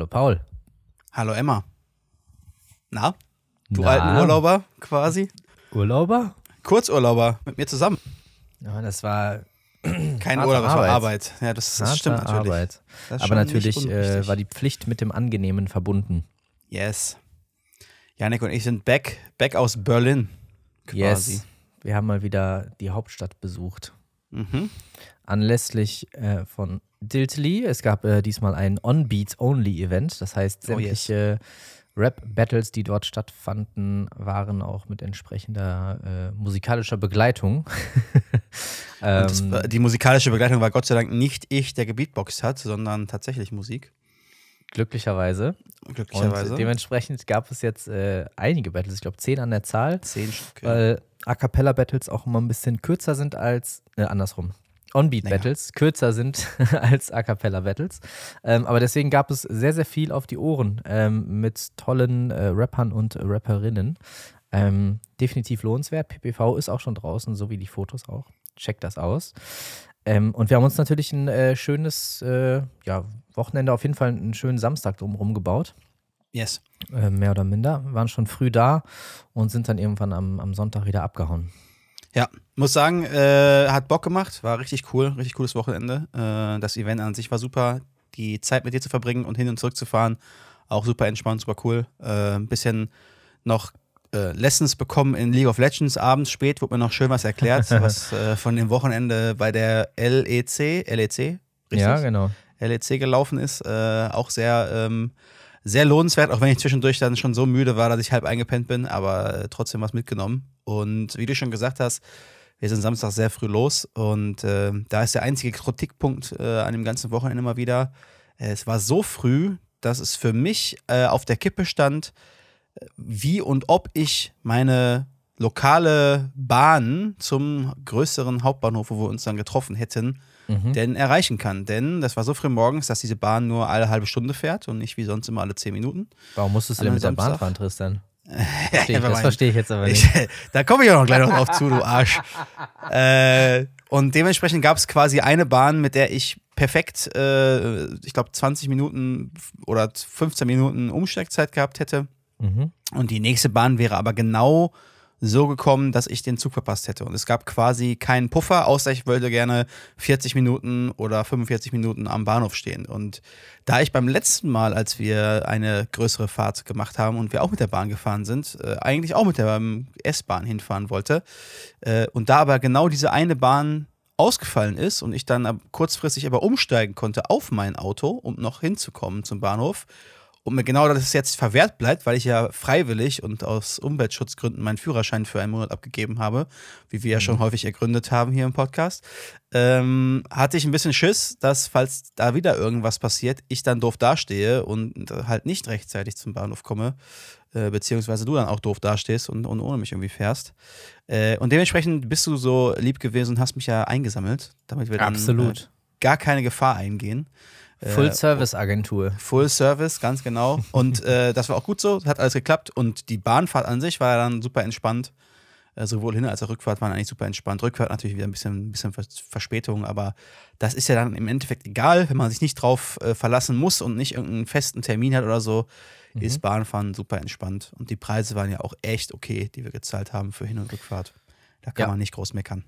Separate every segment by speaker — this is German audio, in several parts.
Speaker 1: Hallo Paul.
Speaker 2: Hallo Emma. Na? Du
Speaker 1: Na?
Speaker 2: alten Urlauber quasi?
Speaker 1: Urlauber?
Speaker 2: Kurzurlauber mit mir zusammen.
Speaker 1: Ja, das war
Speaker 2: Kein Urlaub, das war
Speaker 1: Arbeit.
Speaker 2: Ja, das, das stimmt natürlich.
Speaker 1: Arbeit.
Speaker 2: Das
Speaker 1: Aber natürlich äh, war die Pflicht mit dem Angenehmen verbunden.
Speaker 2: Yes. Janik und ich sind back, back aus Berlin. Quasi.
Speaker 1: Yes. Wir haben mal wieder die Hauptstadt besucht.
Speaker 2: Mhm.
Speaker 1: Anlässlich äh, von Diltily. Es gab äh, diesmal ein On-Beats-Only-Event. Das heißt,
Speaker 2: Oh, yes.
Speaker 1: sämtliche Rap-Battles, die dort stattfanden, waren auch mit entsprechender äh, musikalischer Begleitung. Ähm,
Speaker 2: war- die musikalische Begleitung war Gott sei Dank nicht ich, der gebeatboxt hat, sondern tatsächlich Musik.
Speaker 1: Glücklicherweise.
Speaker 2: Glücklicherweise.
Speaker 1: Und dementsprechend gab es jetzt äh, einige Battles, ich glaube zehn an der Zahl,
Speaker 2: Zehn Stück.
Speaker 1: weil A Cappella Battles auch immer ein bisschen kürzer sind als, äh, andersrum. On-Beat. Battles kürzer sind als A Cappella Battles. Ähm, aber deswegen gab es sehr, sehr viel auf die Ohren ähm, mit tollen äh, Rappern und Rapperinnen. Ähm, definitiv lohnenswert. PPV ist auch schon draußen, so wie die Fotos auch. Checkt das aus. Ähm, und wir haben uns natürlich ein äh, schönes äh, ja, Wochenende, auf jeden Fall einen schönen Samstag drumherum gebaut
Speaker 2: yes.
Speaker 1: äh, mehr oder minder, waren schon früh da und sind dann irgendwann am, am Sonntag wieder abgehauen.
Speaker 2: Ja, muss sagen, äh, hat Bock gemacht, war richtig cool, richtig cooles Wochenende. Äh, das Event an sich war super. Die Zeit mit dir zu verbringen und hin und zurück zu fahren, auch super entspannt, super cool. Äh, ein bisschen noch äh, Lessons bekommen in League of Legends. Abends spät wurde mir noch schön was erklärt, was äh, von dem Wochenende bei der LEC, LEC, richtig?
Speaker 1: Ja, genau.
Speaker 2: LEC gelaufen ist. Äh, auch sehr, ähm, sehr lohnenswert, auch wenn ich zwischendurch dann schon so müde war, dass ich halb eingepennt bin, aber äh, trotzdem was mitgenommen. Und wie du schon gesagt hast, wir sind Samstag sehr früh los und äh, da ist der einzige Kritikpunkt äh, an dem ganzen Wochenende immer wieder. Es war so früh, dass es für mich äh, auf der Kippe stand, wie und ob ich meine lokale Bahn zum größeren Hauptbahnhof, wo wir uns dann getroffen hätten,
Speaker 1: Mhm.
Speaker 2: denn erreichen kann. Denn das war so früh morgens, dass diese Bahn nur alle halbe Stunde fährt und nicht wie sonst immer alle zehn Minuten.
Speaker 1: Warum musstest du denn mit der Bahn
Speaker 2: Samstag?
Speaker 1: fahren, Tristan?
Speaker 2: Ja,
Speaker 1: Versteh ich, das verstehe ich jetzt aber nicht.
Speaker 2: Ich, da komme ich auch noch gleich noch drauf zu, du Arsch. Äh, und dementsprechend gab es quasi eine Bahn, mit der ich perfekt, äh, ich glaube, 20 Minuten oder 15 Minuten Umsteigzeit gehabt hätte.
Speaker 1: Mhm.
Speaker 2: Und die nächste Bahn wäre aber genau so gekommen, dass ich den Zug verpasst hätte. Und es gab quasi keinen Puffer, außer ich wollte gerne 40 Minuten oder 45 Minuten am Bahnhof stehen. Und da ich beim letzten Mal, als wir eine größere Fahrt gemacht haben und wir auch mit der Bahn gefahren sind, äh, eigentlich auch mit der S-Bahn hinfahren wollte, äh, und da aber genau diese eine Bahn ausgefallen ist und ich dann kurzfristig aber umsteigen konnte auf mein Auto, um noch hinzukommen zum Bahnhof, und mir genau das jetzt verwehrt bleibt, weil ich ja freiwillig und aus Umweltschutzgründen meinen Führerschein für einen Monat abgegeben habe, wie wir ja schon häufig ergründet haben hier im Podcast, ähm, hatte ich ein bisschen Schiss, dass, falls da wieder irgendwas passiert, ich dann doof dastehe und halt nicht rechtzeitig zum Bahnhof komme, äh, beziehungsweise du dann auch doof dastehst und, und ohne mich irgendwie fährst. Äh, und dementsprechend bist du so lieb gewesen und hast mich ja eingesammelt, damit wir dann äh, gar keine Gefahr eingehen. Äh,
Speaker 1: Full-Service-Agentur.
Speaker 2: Full Service, ganz genau. Und äh, das war auch gut so, hat alles geklappt. Und die Bahnfahrt an sich war dann super entspannt. Äh, sowohl Hin- als auch Rückfahrt waren eigentlich super entspannt. Rückfahrt natürlich wieder ein bisschen, bisschen Vers- Verspätung, aber das ist ja dann im Endeffekt egal, wenn man sich nicht drauf äh, verlassen muss und nicht irgendeinen festen Termin hat oder so, ist Bahnfahren super entspannt. Und die Preise waren ja auch echt okay, die wir gezahlt haben für Hin- und Rückfahrt. Da kann
Speaker 1: Ja.
Speaker 2: man nicht groß meckern.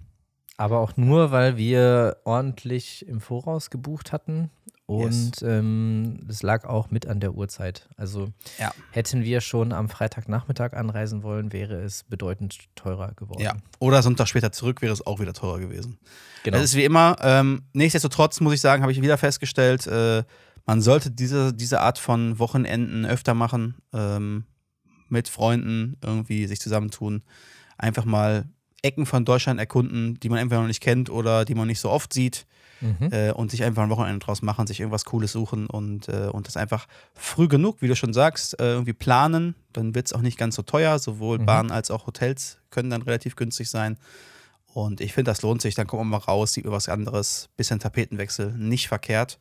Speaker 1: Aber auch nur, weil wir ordentlich im Voraus gebucht hatten. Und ähm, das lag auch mit an der Uhrzeit. Also
Speaker 2: Ja.
Speaker 1: hätten wir schon am Freitagnachmittag anreisen wollen, wäre es bedeutend teurer geworden.
Speaker 2: Ja. Oder Sonntag später zurück wäre es auch wieder teurer gewesen.
Speaker 1: genau.
Speaker 2: Das ist wie immer. Ähm, nichtsdestotrotz muss ich sagen, habe ich wieder festgestellt, äh, man sollte diese, diese Art von Wochenenden öfter machen, ähm, mit Freunden irgendwie sich zusammentun, einfach mal Ecken von Deutschland erkunden, die man entweder noch nicht kennt oder die man nicht so oft sieht
Speaker 1: Mhm.
Speaker 2: äh, und sich einfach ein Wochenende draus machen, sich irgendwas Cooles suchen und, äh, und das einfach früh genug, wie du schon sagst, äh, irgendwie planen. Dann wird es auch nicht ganz so teuer. Sowohl
Speaker 1: Mhm.
Speaker 2: Bahnen als auch Hotels können dann relativ günstig sein. Und ich finde, das lohnt sich. Dann kommt man mal raus, sieht man was anderes. Bisschen Tapetenwechsel, nicht verkehrt.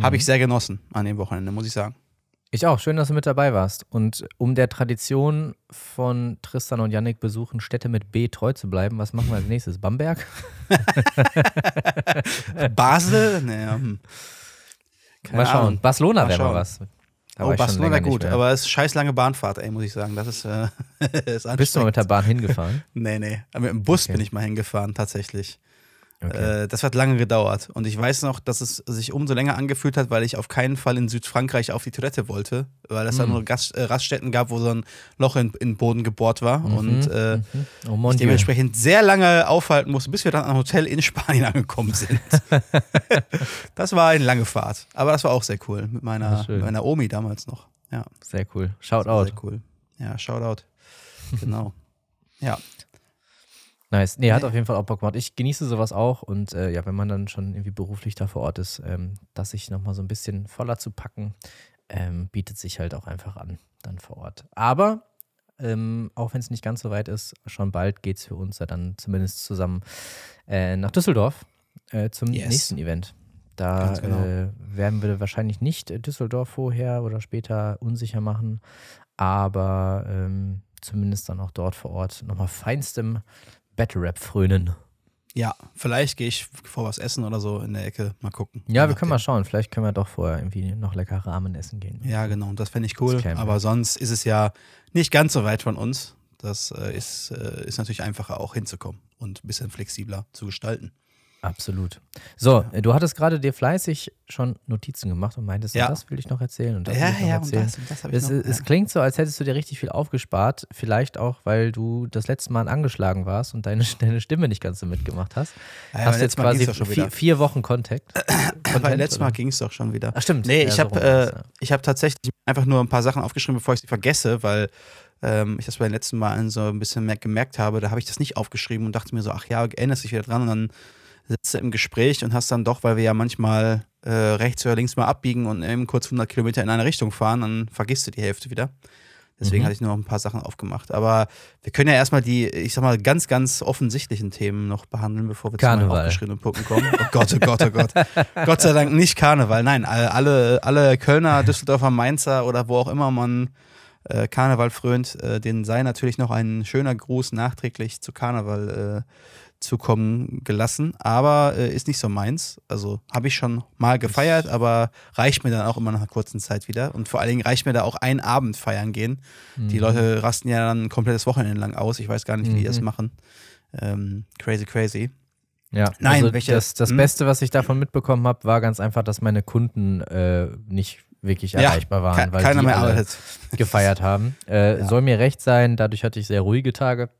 Speaker 2: Habe
Speaker 1: Mhm.
Speaker 2: ich sehr genossen an dem Wochenende, muss ich sagen.
Speaker 1: Ich auch. Schön, dass du mit dabei warst. Und um der Tradition von Tristan und Yannick besuchen Städte mit B treu zu bleiben, was machen wir als nächstes? Bamberg?
Speaker 2: Basel? Naja, hm. Keine
Speaker 1: Mal schauen.
Speaker 2: Ahnung.
Speaker 1: Barcelona wäre mal was. Da
Speaker 2: oh, Barcelona gut, aber es ist scheiß lange Bahnfahrt, ey, muss ich sagen. Das ist, äh, ist
Speaker 1: Bist du mal mit der. Bahn hingefahren?
Speaker 2: Nee, nee. Aber mit dem Bus
Speaker 1: Okay.
Speaker 2: bin ich mal hingefahren, tatsächlich.
Speaker 1: Okay.
Speaker 2: Äh, das hat lange gedauert. Und ich weiß noch, dass es sich umso länger angefühlt hat, weil ich auf keinen Fall in Südfrankreich auf die Toilette wollte, weil es da
Speaker 1: Mhm.
Speaker 2: nur Gast, äh, Raststätten gab, wo so ein Loch in, in den Boden gebohrt war. Und äh,
Speaker 1: Mhm. oh
Speaker 2: ich dementsprechend sehr lange aufhalten musste, bis wir dann am Hotel in Spanien angekommen sind. das war eine lange Fahrt. Aber das war auch sehr cool. Mit meiner, mit meiner Omi damals noch. Ja,
Speaker 1: Sehr cool. Shout out.
Speaker 2: Sehr cool. Ja, Shoutout. Genau. ja.
Speaker 1: Nice. Nee, hat auf jeden Fall auch Bock gemacht. Ich genieße sowas auch und äh, ja, wenn man dann schon irgendwie beruflich da vor Ort ist, ähm, das sich nochmal so ein bisschen voller zu packen, ähm, bietet sich halt auch einfach an, dann vor Ort. Aber ähm, auch wenn es nicht ganz so weit ist, schon bald geht es für uns ja dann zumindest zusammen äh, nach Düsseldorf äh, zum
Speaker 2: Yes.
Speaker 1: nächsten Event. Da
Speaker 2: genau.
Speaker 1: äh, werden wir wahrscheinlich nicht Düsseldorf vorher oder später unsicher machen, aber ähm, zumindest dann auch dort vor Ort nochmal feinstem Battle Rap frönen.
Speaker 2: Ja, vielleicht gehe ich vor was essen oder so in der Ecke. Mal gucken.
Speaker 1: Ja, wir können mal schauen. Vielleicht können wir doch vorher irgendwie noch lecker Ramen essen gehen.
Speaker 2: Ja, genau. Das fände ich cool. Aber sonst ist es ja nicht ganz so weit von uns. Das äh, ist, äh, ist natürlich einfacher auch hinzukommen und ein bisschen flexibler zu gestalten.
Speaker 1: Absolut. So, äh, du hattest gerade dir fleißig schon Notizen gemacht und meintest,
Speaker 2: Ja.
Speaker 1: und das will ich noch erzählen und das
Speaker 2: ja,
Speaker 1: will ich noch
Speaker 2: ja, und
Speaker 1: erzählen.
Speaker 2: das, und das ich
Speaker 1: Es,
Speaker 2: noch.
Speaker 1: es
Speaker 2: ja.
Speaker 1: klingt so, als hättest du dir richtig viel aufgespart. Vielleicht auch, weil du das letzte Mal angeschlagen warst und deine, deine Stimme nicht ganz so mitgemacht hast.
Speaker 2: Ja, ja,
Speaker 1: hast
Speaker 2: beim
Speaker 1: du jetzt
Speaker 2: letzten Mal
Speaker 1: quasi vier, vier Wochen Kontakt.
Speaker 2: Weil letztes Mal ging es doch schon wieder.
Speaker 1: Ach, stimmt.
Speaker 2: Nee,
Speaker 1: Ja,
Speaker 2: ich
Speaker 1: so
Speaker 2: habe äh,
Speaker 1: ja.
Speaker 2: ich hab tatsächlich einfach nur ein paar Sachen aufgeschrieben, bevor ich sie vergesse, weil ähm, ich das bei den letzten Malen so ein bisschen mehr gemerkt habe. Da habe ich das nicht aufgeschrieben und dachte mir so, ach ja, erinnerst dich wieder dran und dann sitzt du im Gespräch und hast dann doch, weil wir ja manchmal äh, rechts oder links mal abbiegen und eben kurz 100 Kilometer in eine Richtung fahren, dann vergisst du die Hälfte wieder. Deswegen
Speaker 1: Mhm.
Speaker 2: hatte ich nur noch ein paar Sachen aufgemacht. Aber wir können ja erstmal die, ich sag mal, ganz, ganz offensichtlichen Themen noch behandeln, bevor wir zu
Speaker 1: Karneval.
Speaker 2: meinen aufgeschriebenen Punkten kommen. Oh Gott, oh Gott, oh Gott. Gott sei Dank nicht Karneval. Nein, alle, alle, alle Kölner, Düsseldorfer, Mainzer oder wo auch immer man äh, Karneval frönt, äh, denen sei natürlich noch ein schöner Gruß nachträglich zu Karneval äh, zukommen gelassen. Aber äh, ist nicht so meins. Also habe ich schon mal gefeiert, aber reicht mir dann auch immer nach einer kurzen Zeit wieder. Und vor allen Dingen reicht mir da auch ein Abend feiern gehen. Die
Speaker 1: Mhm.
Speaker 2: Leute rasten ja dann ein komplettes Wochenende lang aus. Ich weiß gar nicht, wie die das
Speaker 1: Mhm.
Speaker 2: machen. Ähm, crazy, crazy.
Speaker 1: Ja,
Speaker 2: Nein,
Speaker 1: also
Speaker 2: welche-
Speaker 1: das, das
Speaker 2: hm?
Speaker 1: Beste, was ich davon mitbekommen habe, war ganz einfach, dass meine Kunden äh, nicht wirklich
Speaker 2: Ja,
Speaker 1: erreichbar waren, weil
Speaker 2: keiner
Speaker 1: die
Speaker 2: mehr
Speaker 1: alle
Speaker 2: arbeitet.
Speaker 1: gefeiert haben. Äh,
Speaker 2: Ja.
Speaker 1: Soll mir recht sein, dadurch hatte ich sehr ruhige Tage,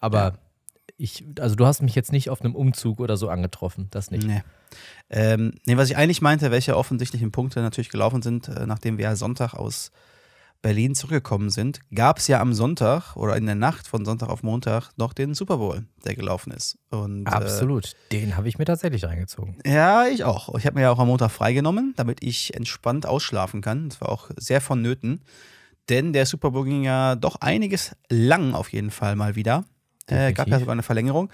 Speaker 1: aber
Speaker 2: Ja.
Speaker 1: Ich, also du hast mich jetzt nicht auf einem Umzug oder so angetroffen, das nicht.
Speaker 2: Nee. Ähm, nee, was ich eigentlich meinte, welche offensichtlichen Punkte natürlich gelaufen sind, äh, nachdem wir ja Sonntag aus Berlin zurückgekommen sind, gab es ja am Sonntag oder in der Nacht von Sonntag auf Montag noch den Super Bowl, der gelaufen ist. Und,
Speaker 1: Absolut, den habe ich mir tatsächlich reingezogen.
Speaker 2: Äh, ja, ich auch. Ich habe mir ja auch am Montag freigenommen, damit ich entspannt ausschlafen kann. Das war auch sehr vonnöten. Denn der Super Bowl ging ja doch einiges lang auf jeden Fall mal wieder. Äh, gab ja sogar eine Verlängerung.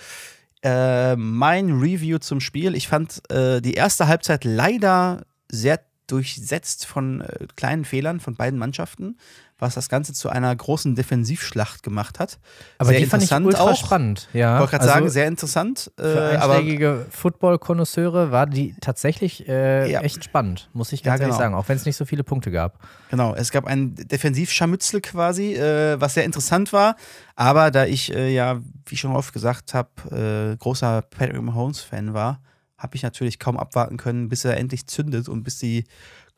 Speaker 2: Äh, mein Review zum Spiel. Ich fand äh, die erste Halbzeit leider sehr durchsetzt von äh, kleinen Fehlern von beiden Mannschaften, was das Ganze zu einer großen Defensivschlacht gemacht hat.
Speaker 1: Aber
Speaker 2: sehr
Speaker 1: die fand ich ultra
Speaker 2: auch.
Speaker 1: spannend. Ja,
Speaker 2: Ich wollte gerade
Speaker 1: also
Speaker 2: sagen, sehr interessant. Äh,
Speaker 1: für einschlägige Football-Konnoisseure war die tatsächlich äh,
Speaker 2: Ja.
Speaker 1: echt spannend, muss ich
Speaker 2: Ja,
Speaker 1: ganz ehrlich
Speaker 2: genau.
Speaker 1: sagen, auch wenn es nicht so viele Punkte gab.
Speaker 2: Genau, es gab ein Defensivscharmützel quasi, äh, was sehr interessant war. Aber da ich äh, ja, wie schon oft gesagt habe, äh, großer Patrick Mahomes-Fan war, habe ich natürlich kaum abwarten können, bis er endlich zündet und bis die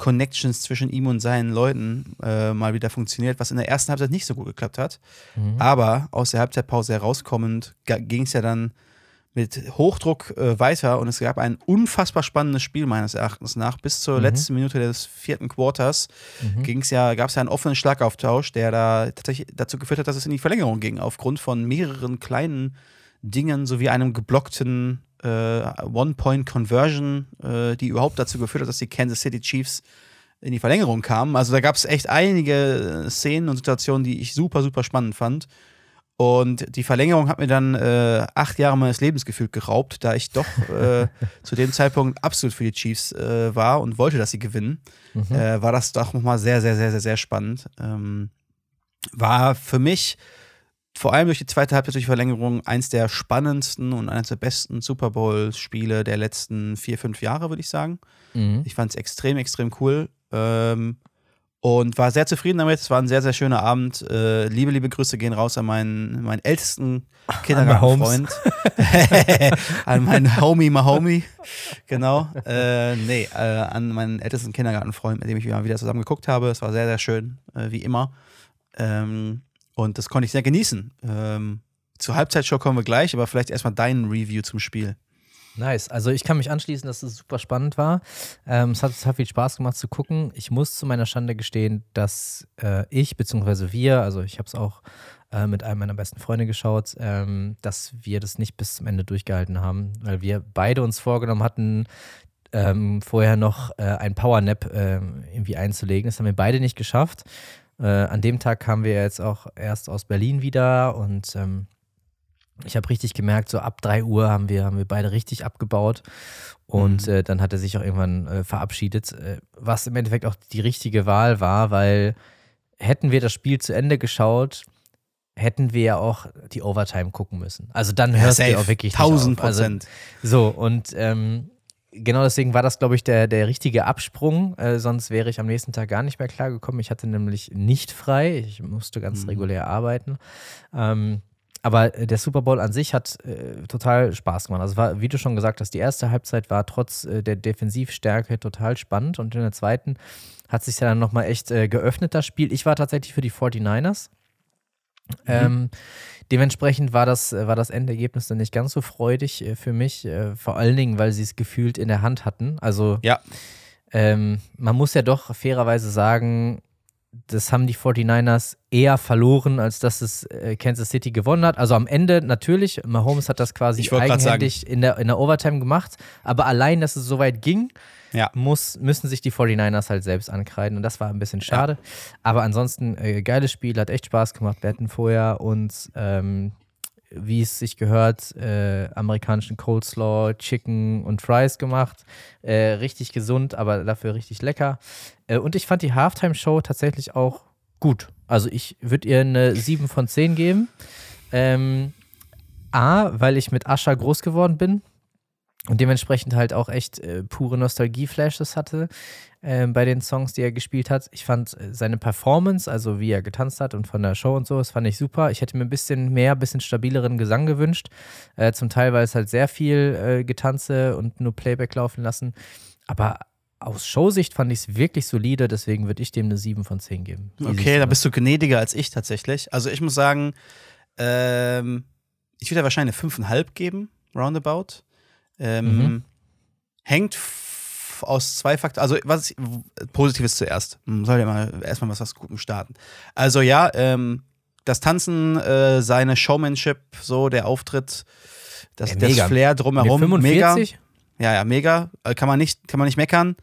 Speaker 2: Connections zwischen ihm und seinen Leuten äh, mal wieder funktioniert, was in der ersten Halbzeit nicht so gut geklappt hat.
Speaker 1: Mhm.
Speaker 2: Aber aus der Halbzeitpause herauskommend ging es ja dann mit Hochdruck äh, weiter und es gab ein unfassbar spannendes Spiel meines Erachtens nach. Bis zur
Speaker 1: Mhm.
Speaker 2: letzten Minute des vierten Quarters
Speaker 1: Mhm.
Speaker 2: ging's ja, gab es ja einen offenen Schlagauftausch, der da tatsächlich dazu geführt hat, dass es in die Verlängerung ging, aufgrund von mehreren kleinen Dingen sowie einem geblockten äh, One-Point-Conversion, äh, die überhaupt dazu geführt hat, dass die Kansas City Chiefs in die Verlängerung kamen. Also da gab es echt einige Szenen und Situationen, die ich super, super spannend fand. Und die Verlängerung hat mir dann äh, acht Jahre meines Lebens gefühlt geraubt, da ich doch äh, zu dem Zeitpunkt absolut für die Chiefs äh, war und wollte, dass sie gewinnen
Speaker 1: Mhm.
Speaker 2: äh, war das doch nochmal sehr, sehr, sehr, sehr, sehr spannend. Ähm, war für mich vor allem durch die zweite Halbzeit durch die Verlängerung eins der spannendsten und eines der besten Super Bowl-Spiele der letzten vier, fünf Jahre, würde ich sagen.
Speaker 1: Mhm.
Speaker 2: Ich fand es extrem, extrem cool. Ähm, und war sehr zufrieden damit. Es war ein sehr, sehr schöner Abend. Äh, liebe, liebe Grüße gehen raus an meinen, meinen ältesten Kindergartenfreund. an meinen Homie Mahomie. Genau. Äh, nee, äh, an meinen ältesten Kindergartenfreund, mit dem ich wieder zusammen geguckt habe. Es war sehr, sehr schön, äh, wie immer. Ähm, und das konnte ich sehr genießen. Ähm, zur Halbzeitshow kommen wir gleich, aber vielleicht erstmal dein Review zum Spiel.
Speaker 1: Nice. Also ich kann mich anschließen, dass es super spannend war. Ähm, es hat total viel Spaß gemacht zu gucken. Ich muss zu meiner Schande gestehen, dass äh, ich bzw. wir, also ich habe es auch äh, mit einem meiner besten Freunde geschaut, ähm, dass wir das nicht bis zum Ende durchgehalten haben, weil wir beide uns vorgenommen hatten, ähm, vorher noch äh, ein Powernap äh, irgendwie einzulegen. Das haben wir beide nicht geschafft. Äh, an dem Tag kamen wir jetzt auch erst aus Berlin wieder und ähm, ich habe richtig gemerkt, so ab 3 Uhr haben wir, haben wir beide richtig abgebaut. Und mhm. äh, dann hat er sich auch irgendwann äh, verabschiedet, äh, was im Endeffekt auch die richtige Wahl war, weil hätten wir das Spiel zu Ende geschaut, hätten wir ja auch die Overtime gucken müssen. Also dann hörst ja, du auch wirklich
Speaker 2: 1000 also Prozent.
Speaker 1: Also, so, und ähm, genau deswegen war das, glaube ich, der, der richtige Absprung. Äh, sonst wäre ich am nächsten Tag gar nicht mehr klargekommen. Ich hatte nämlich nicht frei. Ich musste ganz mhm. regulär arbeiten. Ähm, aber äh, der Super Bowl an sich hat äh, total Spaß gemacht. Also war, wie du schon gesagt hast, die erste Halbzeit war trotz äh, der Defensivstärke total spannend und in der zweiten hat sich ja dann nochmal echt äh, geöffnet, das Spiel. Ich war tatsächlich für die 49ers. Mhm. Ähm, dementsprechend war das, äh, war das Endergebnis dann nicht ganz so freudig äh, für mich, vor allen Dingen, weil sie es gefühlt in der Hand hatten. Also
Speaker 2: ja.
Speaker 1: ähm, man muss ja doch fairerweise sagen, das haben die 49ers eher verloren, als dass es äh, Kansas City gewonnen hat. Also am Ende natürlich, Mahomes hat das quasi eigenhändig in der, in der Overtime gemacht, aber allein, dass es so weit ging, ja. muss, müssen sich die 49ers halt selbst ankreiden und das war ein bisschen schade. Ja. Aber ansonsten, äh, geiles Spiel, hat echt Spaß gemacht. Wir hatten vorher uns ähm, wie es sich gehört, äh, amerikanischen Coleslaw, Chicken und Fries gemacht. Äh, richtig gesund, aber dafür richtig lecker. Äh, und ich fand die Halftime-Show tatsächlich auch gut. Also ich würde ihr eine 7 von 10 geben. Ähm, A, weil ich mit Ascha groß geworden bin und dementsprechend halt auch echt äh, pure Nostalgie-Flashes hatte äh, bei den Songs, die er gespielt hat. Ich fand äh, seine Performance, also wie er getanzt hat und von der Show und so, das fand ich super. Ich hätte mir ein bisschen mehr, ein bisschen stabileren Gesang gewünscht. Äh, zum Teil, weil es halt sehr viel äh, Getanze und nur Playback laufen lassen. Aber aus Showsicht fand ich es wirklich solide, deswegen würde ich dem eine 7 von 10 geben.
Speaker 2: Okay, da bist du gnädiger als ich tatsächlich. Also ich muss sagen, ähm, ich würde wahrscheinlich eine 5,5 geben, roundabout. Ähm, mhm. Hängt aus zwei Faktoren. Also, was ich, Positives zuerst. Man soll ja mal erstmal was aus Gutem starten. Also, ja, ähm, das Tanzen, äh, seine Showmanship, so der Auftritt, das, ja, das Flair drumherum, 45? mega. Ja, ja, mega. Äh, kann man nicht, kann man nicht meckern.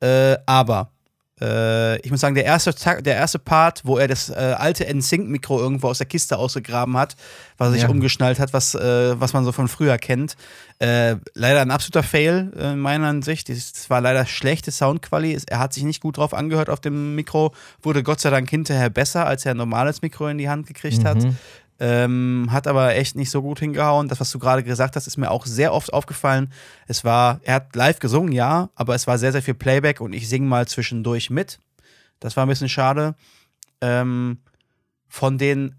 Speaker 2: Äh, aber äh, ich muss sagen, der erste, der erste Part, wo er das äh, alte NSYNC-Mikro irgendwo aus der Kiste ausgegraben hat, was er sich ja. umgeschnallt hat, was, äh, was man so von früher kennt. Äh, leider ein absoluter Fail äh, in meiner Ansicht. Es war leider schlechte Soundqualität. Er hat sich nicht gut drauf angehört auf dem Mikro, wurde Gott sei Dank hinterher besser, als er ein normales Mikro in die Hand gekriegt mhm. hat. Ähm, hat aber echt nicht so gut hingehauen. Das, was du gerade gesagt hast, ist mir auch sehr oft aufgefallen. Es war, er hat live gesungen, ja, aber es war sehr, sehr viel Playback und ich singe mal zwischendurch mit. Das war ein bisschen schade. Ähm, von den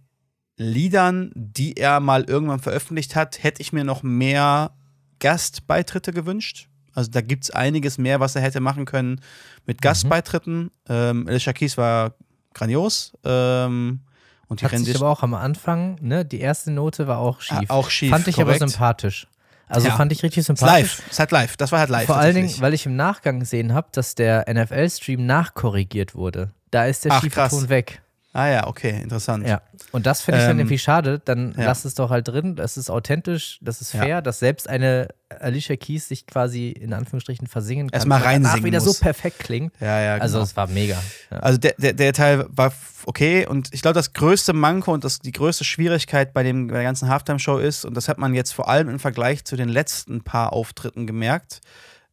Speaker 2: Liedern, die er mal irgendwann veröffentlicht hat, hätte ich mir noch mehr Gastbeitritte gewünscht. Also da gibt es einiges mehr, was er hätte machen können mit mhm. Gastbeitritten. Mhm. Ähm, Alicia Keys war grandios. Ähm,
Speaker 1: und die Hat sich aber auch am Anfang, ne, die erste Note war auch schief.
Speaker 2: Ah, auch schief.
Speaker 1: Fand ich korrekt. aber sympathisch. Also ja. fand ich richtig sympathisch.
Speaker 2: Live, ist halt live. Das war halt live.
Speaker 1: Vor allen Dingen, weil ich im Nachgang gesehen habe, dass der NFL-Stream nachkorrigiert wurde. Da ist der Ach, schiefe krass. Ton weg.
Speaker 2: Ah ja, okay, interessant.
Speaker 1: Ja. Und das finde ich ähm, dann irgendwie schade. Dann ja. lass es doch halt drin. Das ist authentisch, das ist fair, ja. dass selbst eine Alicia Keys sich quasi in Anführungsstrichen versingen kann.
Speaker 2: Erstmal reinsingen
Speaker 1: wieder
Speaker 2: muss.
Speaker 1: so perfekt klingt.
Speaker 2: Ja, ja,
Speaker 1: Also genau. es war mega.
Speaker 2: Ja. Also der, der, der Teil war okay und ich glaube, das größte Manko und das, die größte Schwierigkeit bei, dem, bei der ganzen Halftime-Show ist, und das hat man jetzt vor allem im Vergleich zu den letzten paar Auftritten gemerkt,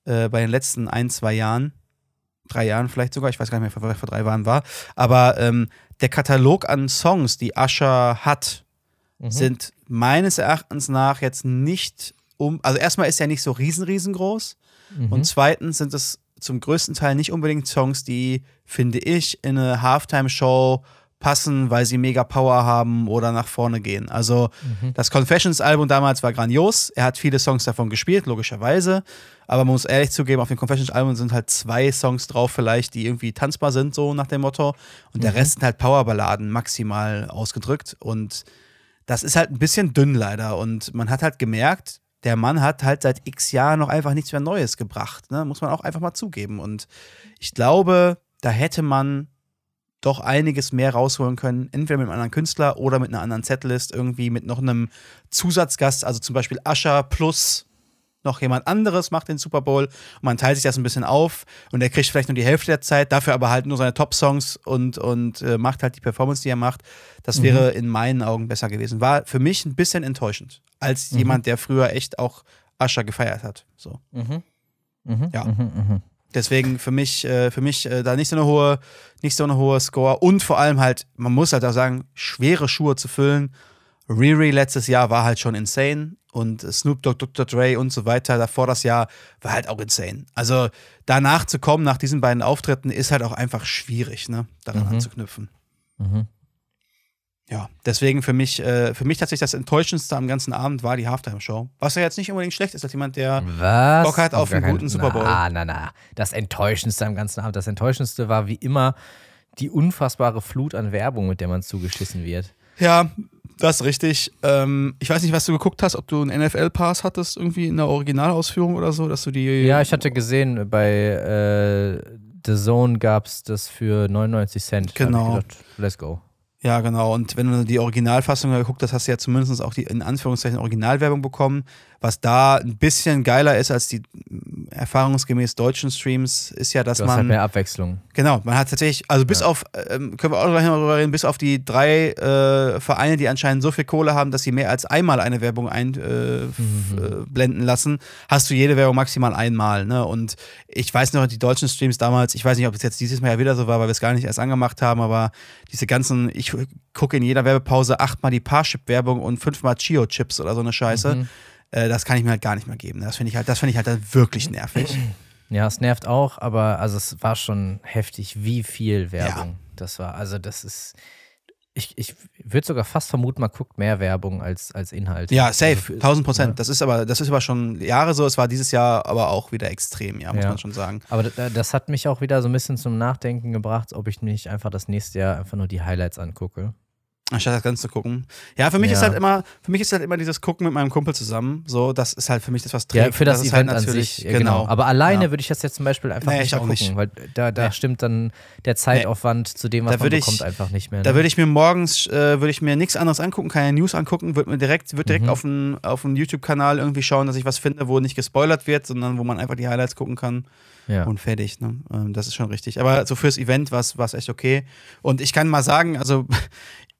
Speaker 2: äh, bei den letzten ein, zwei Jahren, drei Jahren vielleicht sogar, ich weiß gar nicht mehr, vor, vor drei Jahren war, aber ähm, der Katalog an Songs, die Usher hat, mhm. sind meines Erachtens nach jetzt nicht um. Also erstmal ist er nicht so riesen, riesengroß. Mhm. Und zweitens sind es zum größten Teil nicht unbedingt Songs, die, finde ich, in eine Halftime-Show passen, weil sie mega Power haben oder nach vorne gehen. Also mhm. das Confessions-Album damals war grandios. Er hat viele Songs davon gespielt, logischerweise. Aber man muss ehrlich zugeben, auf dem Confessions-Album sind halt zwei Songs drauf, vielleicht, die irgendwie tanzbar sind, so nach dem Motto. Und mhm. der Rest sind halt Powerballaden, maximal ausgedrückt. Und das ist halt ein bisschen dünn leider. Und man hat halt gemerkt, der Mann hat halt seit x Jahren noch einfach nichts mehr Neues gebracht. Ne? Muss man auch einfach mal zugeben. Und ich glaube, da hätte man doch einiges mehr rausholen können, entweder mit einem anderen Künstler oder mit einer anderen Setlist, irgendwie mit noch einem Zusatzgast, also zum Beispiel Ascher plus noch jemand anderes macht den Super Bowl und man teilt sich das ein bisschen auf und er kriegt vielleicht nur die Hälfte der Zeit, dafür aber halt nur seine Top-Songs und, und äh, macht halt die Performance, die er macht. Das mhm. wäre in meinen Augen besser gewesen. War für mich ein bisschen enttäuschend, als mhm. jemand, der früher echt auch Ascher gefeiert hat. So. Mhm. mhm. Ja. Deswegen für mich, äh, für mich äh, da nicht so eine hohe, nicht so eine hohe Score und vor allem halt, man muss halt auch sagen, schwere Schuhe zu füllen. Riri letztes Jahr war halt schon insane und Snoop Dogg, Dr. Dre und so weiter davor das Jahr war halt auch insane. Also danach zu kommen, nach diesen beiden Auftritten, ist halt auch einfach schwierig, ne, daran mhm. anzuknüpfen. Mhm. Ja, deswegen für mich, äh, für mich tatsächlich das Enttäuschendste am ganzen Abend war die Halftime-Show. Was ja jetzt nicht unbedingt schlecht ist, als jemand, der
Speaker 1: Was?
Speaker 2: Bock hat auf, einen guten Super Bowl.
Speaker 1: Na, na, na. Das Enttäuschendste am ganzen Abend. Das Enttäuschendste war wie immer die unfassbare Flut an Werbung, mit der man zugeschissen wird.
Speaker 2: Ja, das ist richtig. Ähm, ich weiß nicht, was du geguckt hast, ob du einen NFL-Pass hattest, irgendwie in der Originalausführung oder so, dass du die.
Speaker 1: Ja, ich hatte gesehen, bei äh, The Zone gab es das für 99 Cent.
Speaker 2: Genau.
Speaker 1: Gedacht, let's go.
Speaker 2: Ja, genau. Und wenn du die Originalfassung geguckt hast, hast du ja zumindest auch die in Anführungszeichen Originalwerbung bekommen. Was da ein bisschen geiler ist als die mm, erfahrungsgemäß deutschen Streams, ist ja, dass
Speaker 1: du hast
Speaker 2: man.
Speaker 1: Halt mehr Abwechslung.
Speaker 2: Genau, man hat tatsächlich, also bis ja. auf, ähm, können wir auch gleich mal drüber reden, bis auf die drei äh, Vereine, die anscheinend so viel Kohle haben, dass sie mehr als einmal eine Werbung einblenden äh, mhm. äh, lassen, hast du jede Werbung maximal einmal. Ne? Und ich weiß noch, die deutschen Streams damals, ich weiß nicht, ob es jetzt dieses Mal ja wieder so war, weil wir es gar nicht erst angemacht haben, aber diese ganzen, ich gucke in jeder Werbepause achtmal die Parship-Werbung und fünfmal Chio-Chips oder so eine Scheiße. Mhm. Äh, das kann ich mir halt gar nicht mehr geben. Das finde ich halt, das finde ich halt dann wirklich nervig.
Speaker 1: Ja, es nervt auch, aber also es war schon heftig, wie viel Werbung ja. das war. Also das ist ich, ich würde sogar fast vermuten, man guckt mehr Werbung als, als Inhalt.
Speaker 2: Ja, safe, also 1000 Prozent. Ja. Das ist aber, das ist aber schon Jahre so. Es war dieses Jahr aber auch wieder extrem, ja, muss ja. man schon sagen.
Speaker 1: Aber das hat mich auch wieder so ein bisschen zum Nachdenken gebracht, ob ich nicht einfach das nächste Jahr einfach nur die Highlights angucke.
Speaker 2: Anstatt das Ganze zu gucken. Ja, für mich ja. ist halt immer, für mich ist halt immer dieses Gucken mit meinem Kumpel zusammen. So, das ist halt für mich das, was
Speaker 1: trägt. Ja, für das, das Event halt natürlich, an sich, genau. genau. Aber alleine ja. würde ich das jetzt zum Beispiel einfach nee, nicht gucken, nicht. weil da, da nee. stimmt dann der Zeitaufwand nee. zu dem, was da man bekommt, ich, einfach nicht mehr. Ne?
Speaker 2: Da würde ich mir morgens, äh, würde ich mir nichts anderes angucken, keine News angucken, würde mir direkt, würde direkt mhm. auf einen auf YouTube-Kanal irgendwie schauen, dass ich was finde, wo nicht gespoilert wird, sondern wo man einfach die Highlights gucken kann. Ja. Und fertig. Ne? Ähm, das ist schon richtig. Aber so fürs Event war es echt okay. Und ich kann mal sagen, also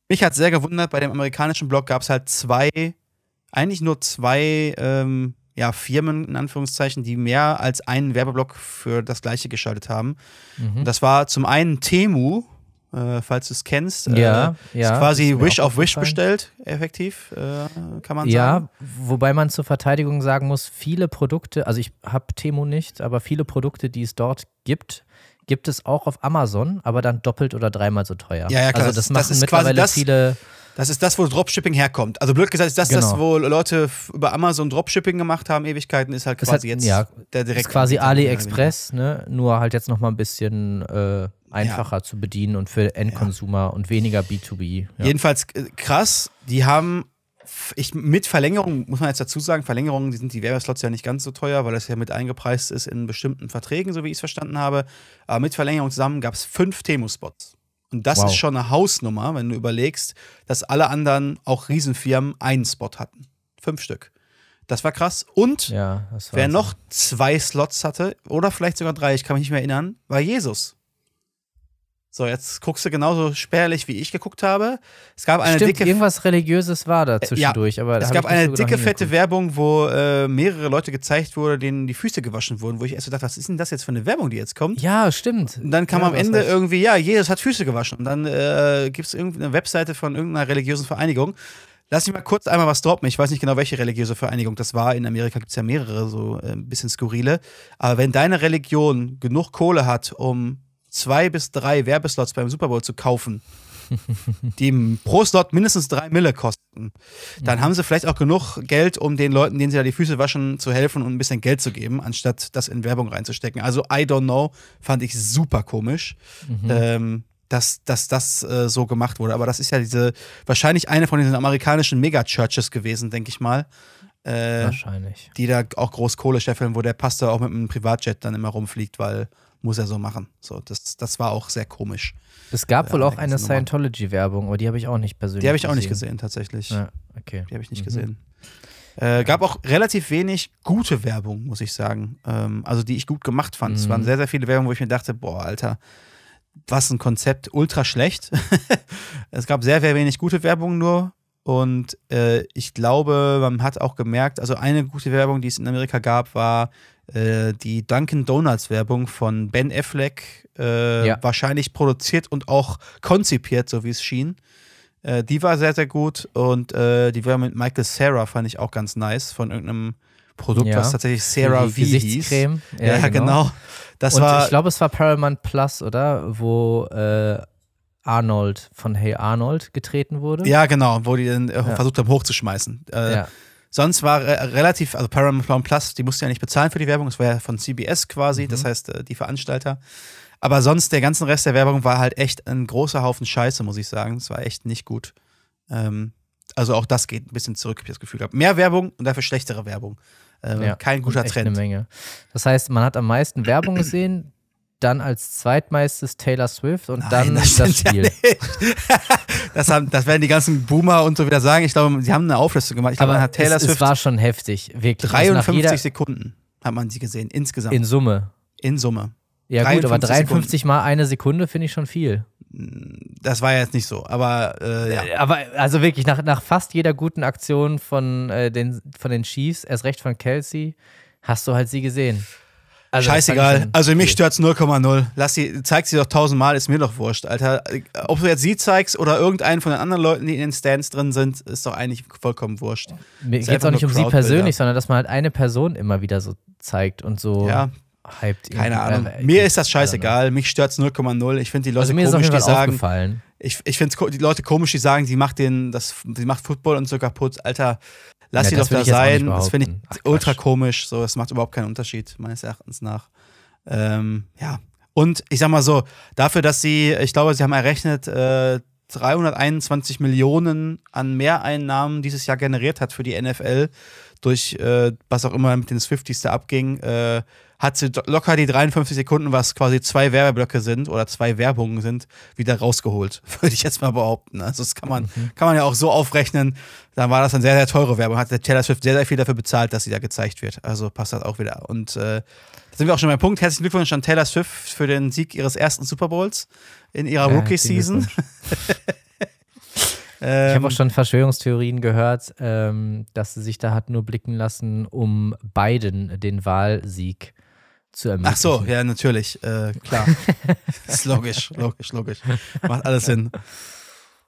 Speaker 2: mich hat sehr gewundert, bei dem amerikanischen Blog gab es halt zwei, eigentlich nur zwei ähm, ja, Firmen, in Anführungszeichen, die mehr als einen Werbeblock für das gleiche geschaltet haben. Mhm. Das war zum einen Temu, äh, falls du es kennst.
Speaker 1: Äh, ja,
Speaker 2: ja. Ist quasi Wish auf Wish bestellt, effektiv, äh, kann man ja, sagen.
Speaker 1: Ja, wobei man zur Verteidigung sagen muss, viele Produkte, also ich habe Temu nicht, aber viele Produkte, die es dort gibt, gibt es auch auf Amazon, aber dann doppelt oder dreimal so teuer.
Speaker 2: Ja, ja, klar.
Speaker 1: Also das, das machen das mittlerweile das, viele.
Speaker 2: Das ist das, wo Dropshipping herkommt. Also blöd gesagt, ist das genau. das, wo Leute über Amazon Dropshipping gemacht haben, Ewigkeiten, ist halt quasi halt, jetzt
Speaker 1: ja, der direkt. Ist quasi AliExpress, ne? Nur halt jetzt nochmal ein bisschen äh, einfacher ja. zu bedienen und für Endkonsumer ja. und weniger B2B.
Speaker 2: Ja. Jedenfalls äh, krass, die haben ich, mit Verlängerung, muss man jetzt dazu sagen, Verlängerungen, die sind die Werbeslots ja nicht ganz so teuer, weil das ja mit eingepreist ist in bestimmten Verträgen, so wie ich es verstanden habe. Aber mit Verlängerung zusammen gab es fünf Temo-Spots. Und das wow. ist schon eine Hausnummer, wenn du überlegst, dass alle anderen, auch Riesenfirmen, einen Spot hatten. Fünf Stück. Das war krass. Und
Speaker 1: ja,
Speaker 2: wer noch zwei Slots hatte, oder vielleicht sogar drei, ich kann mich nicht mehr erinnern, war Jesus. So, jetzt guckst du genauso spärlich, wie ich geguckt habe. Es gab eine
Speaker 1: Stimmt,
Speaker 2: dicke.
Speaker 1: Irgendwas Religiöses war da zwischendurch, ja, aber
Speaker 2: es gab eine dicke, fette Werbung, wo äh, mehrere Leute gezeigt wurde, denen die Füße gewaschen wurden, wo ich erst so dachte, was ist denn das jetzt für eine Werbung, die jetzt kommt?
Speaker 1: Ja, stimmt.
Speaker 2: Und dann kam
Speaker 1: ja,
Speaker 2: am Ende heißt. irgendwie, ja, Jesus hat Füße gewaschen. Und dann äh, gibt es irgendeine Webseite von irgendeiner religiösen Vereinigung. Lass mich mal kurz einmal was droppen. Ich weiß nicht genau, welche religiöse Vereinigung das war. In Amerika gibt es ja mehrere, so äh, ein bisschen skurrile. Aber wenn deine Religion genug Kohle hat, um zwei bis drei Werbeslots beim Super Bowl zu kaufen, die pro Slot mindestens drei Mille kosten, dann haben sie vielleicht auch genug Geld, um den Leuten, denen sie da die Füße waschen, zu helfen und ein bisschen Geld zu geben, anstatt das in Werbung reinzustecken. Also I don't know, fand ich super komisch. Ähm, dass, dass das äh, so gemacht wurde. Aber das ist ja diese, wahrscheinlich eine von diesen amerikanischen Mega-Churches gewesen, denke ich mal. Äh,
Speaker 1: Wahrscheinlich.
Speaker 2: die da auch groß Kohle scheffeln, wo der Pastor auch mit einem Privatjet dann immer rumfliegt, weil muss er so machen. So, das, das war auch sehr komisch.
Speaker 1: Es gab
Speaker 2: Ja,
Speaker 1: wohl auch
Speaker 2: eine.
Speaker 1: Scientology-Werbung, aber die habe ich auch nicht persönlich
Speaker 2: Die habe ich auch nicht gesehen, tatsächlich.
Speaker 1: Ja, okay.
Speaker 2: Die habe ich nicht
Speaker 1: Mhm.
Speaker 2: gesehen. Äh, gab auch relativ wenig gute Werbung, muss ich sagen. Ähm, also die ich gut gemacht fand. Es
Speaker 1: Mhm.
Speaker 2: waren sehr, sehr viele Werbungen, wo ich mir dachte, boah, Alter, was ein Konzept, ultra schlecht. es gab sehr, sehr wenig gute Werbung nur. Und äh, ich glaube, man hat auch gemerkt, also eine gute Werbung, die es in Amerika gab, war äh, die Dunkin' Donuts Werbung von Ben Affleck, äh,
Speaker 1: Ja.
Speaker 2: wahrscheinlich produziert und auch konzipiert, so wie es schien. Äh, die war sehr, sehr gut. Und äh, die Werbung mit Michael Sarah fand ich auch ganz nice von irgendeinem Produkt,
Speaker 1: Ja.
Speaker 2: was tatsächlich Sarah V hieß.
Speaker 1: Gesichtscreme.
Speaker 2: Ja, genau. Das
Speaker 1: Und
Speaker 2: war
Speaker 1: ich glaube, es war Paramount Plus, oder? Wo äh, Arnold von Hey Arnold getreten wurde.
Speaker 2: Ja, genau, wo die dann äh, versucht haben hochzuschmeißen. Äh,
Speaker 1: Ja.
Speaker 2: Sonst war re relativ, also Paramount Plus, die mussten ja nicht bezahlen für die Werbung, das war ja von CBS quasi, das heißt äh, die Veranstalter. Aber sonst der ganze Rest der Werbung war halt echt ein großer Haufen Scheiße, muss ich sagen. Es war echt nicht gut. Ähm, also auch das geht ein bisschen zurück, ich das Gefühl gehabt. Mehr Werbung und dafür schlechtere Werbung. Ähm,
Speaker 1: Ja,
Speaker 2: kein guter Trend.
Speaker 1: Eine Menge. Das heißt, man hat am meisten Werbung gesehen, dann als zweitmeistes Taylor Swift und dann das,
Speaker 2: ja
Speaker 1: Spiel.
Speaker 2: nicht. das, haben, das werden die ganzen Boomer und so wieder sagen. Ich glaube, sie haben eine Auflistung gemacht. Ich glaube,
Speaker 1: Aber
Speaker 2: man hat Taylor
Speaker 1: es,
Speaker 2: Swift
Speaker 1: es war schon heftig, wirklich. Also nach
Speaker 2: 53
Speaker 1: jeder,
Speaker 2: Sekunden hat man sie gesehen, insgesamt.
Speaker 1: in Summe.
Speaker 2: in Summe.
Speaker 1: Ja gut, aber
Speaker 2: 53
Speaker 1: 53 mal eine Sekunde finde ich schon viel.
Speaker 2: Das war jetzt nicht so, aber äh, ja.
Speaker 1: Aber also wirklich, nach, nach fast jeder guten Aktion von, äh, den, von den Chiefs, erst recht von Kelsey, hast du halt sie gesehen. Also,
Speaker 2: Scheißegal. Also mich stört's 0,0. Lass sie, zeig sie doch tausendmal, ist mir doch wurscht, Alter. Ob du jetzt sie zeigst oder irgendeinen von den anderen Leuten, die in den Stands drin sind, ist doch eigentlich vollkommen wurscht.
Speaker 1: Mir
Speaker 2: ist
Speaker 1: geht es auch nicht um sie persönlich, sondern dass man halt eine Person immer wieder so zeigt und so
Speaker 2: Ja,
Speaker 1: hyped.
Speaker 2: keine. Ahnung.
Speaker 1: Äh,
Speaker 2: Mir ist das scheißegal. Mich stört's 0,0. Ich finde die Leute
Speaker 1: Also mir ist
Speaker 2: komisch,
Speaker 1: jeden
Speaker 2: die sagen, ich, ich finde die Leute komisch, die sagen, sie macht den, das, sie macht Football und so kaputt. Alter, lass
Speaker 1: Ja,
Speaker 2: sie doch da sein. Das finde ich
Speaker 1: Ach,
Speaker 2: ultra komisch. So, das macht überhaupt keinen Unterschied, meines Erachtens nach. Ähm, ja. Und ich sag mal so, dafür, dass sie, ich glaube, sie haben errechnet, äh, 321 Millionen an Mehreinnahmen dieses Jahr generiert hat für die NFL, durch äh, was auch immer mit den Swifties da abging, äh, hat sie locker die 53 Sekunden, was quasi zwei Werbeblöcke sind oder zwei Werbungen sind, wieder rausgeholt, würde ich jetzt mal behaupten. Also das kann man, kann man ja auch so aufrechnen. Dann war das eine sehr, sehr teure Werbung. Hat der Taylor Swift sehr, sehr viel dafür bezahlt, dass sie da gezeigt wird. Also passt das auch wieder. Und äh, da sind wir auch schon beim Punkt. Herzlichen Glückwunsch an Taylor Swift für den Sieg ihres ersten Super Bowls in ihrer
Speaker 1: Ja,
Speaker 2: Rookie-Season.
Speaker 1: Ich
Speaker 2: Ähm,
Speaker 1: habe auch schon Verschwörungstheorien gehört, ähm, dass sie sich da hat nur blicken lassen, um Biden den Wahlsieg zu ermöglichen.
Speaker 2: Ach so, ja, natürlich. Äh, klar. ist logisch, logisch, logisch. Macht alles Sinn.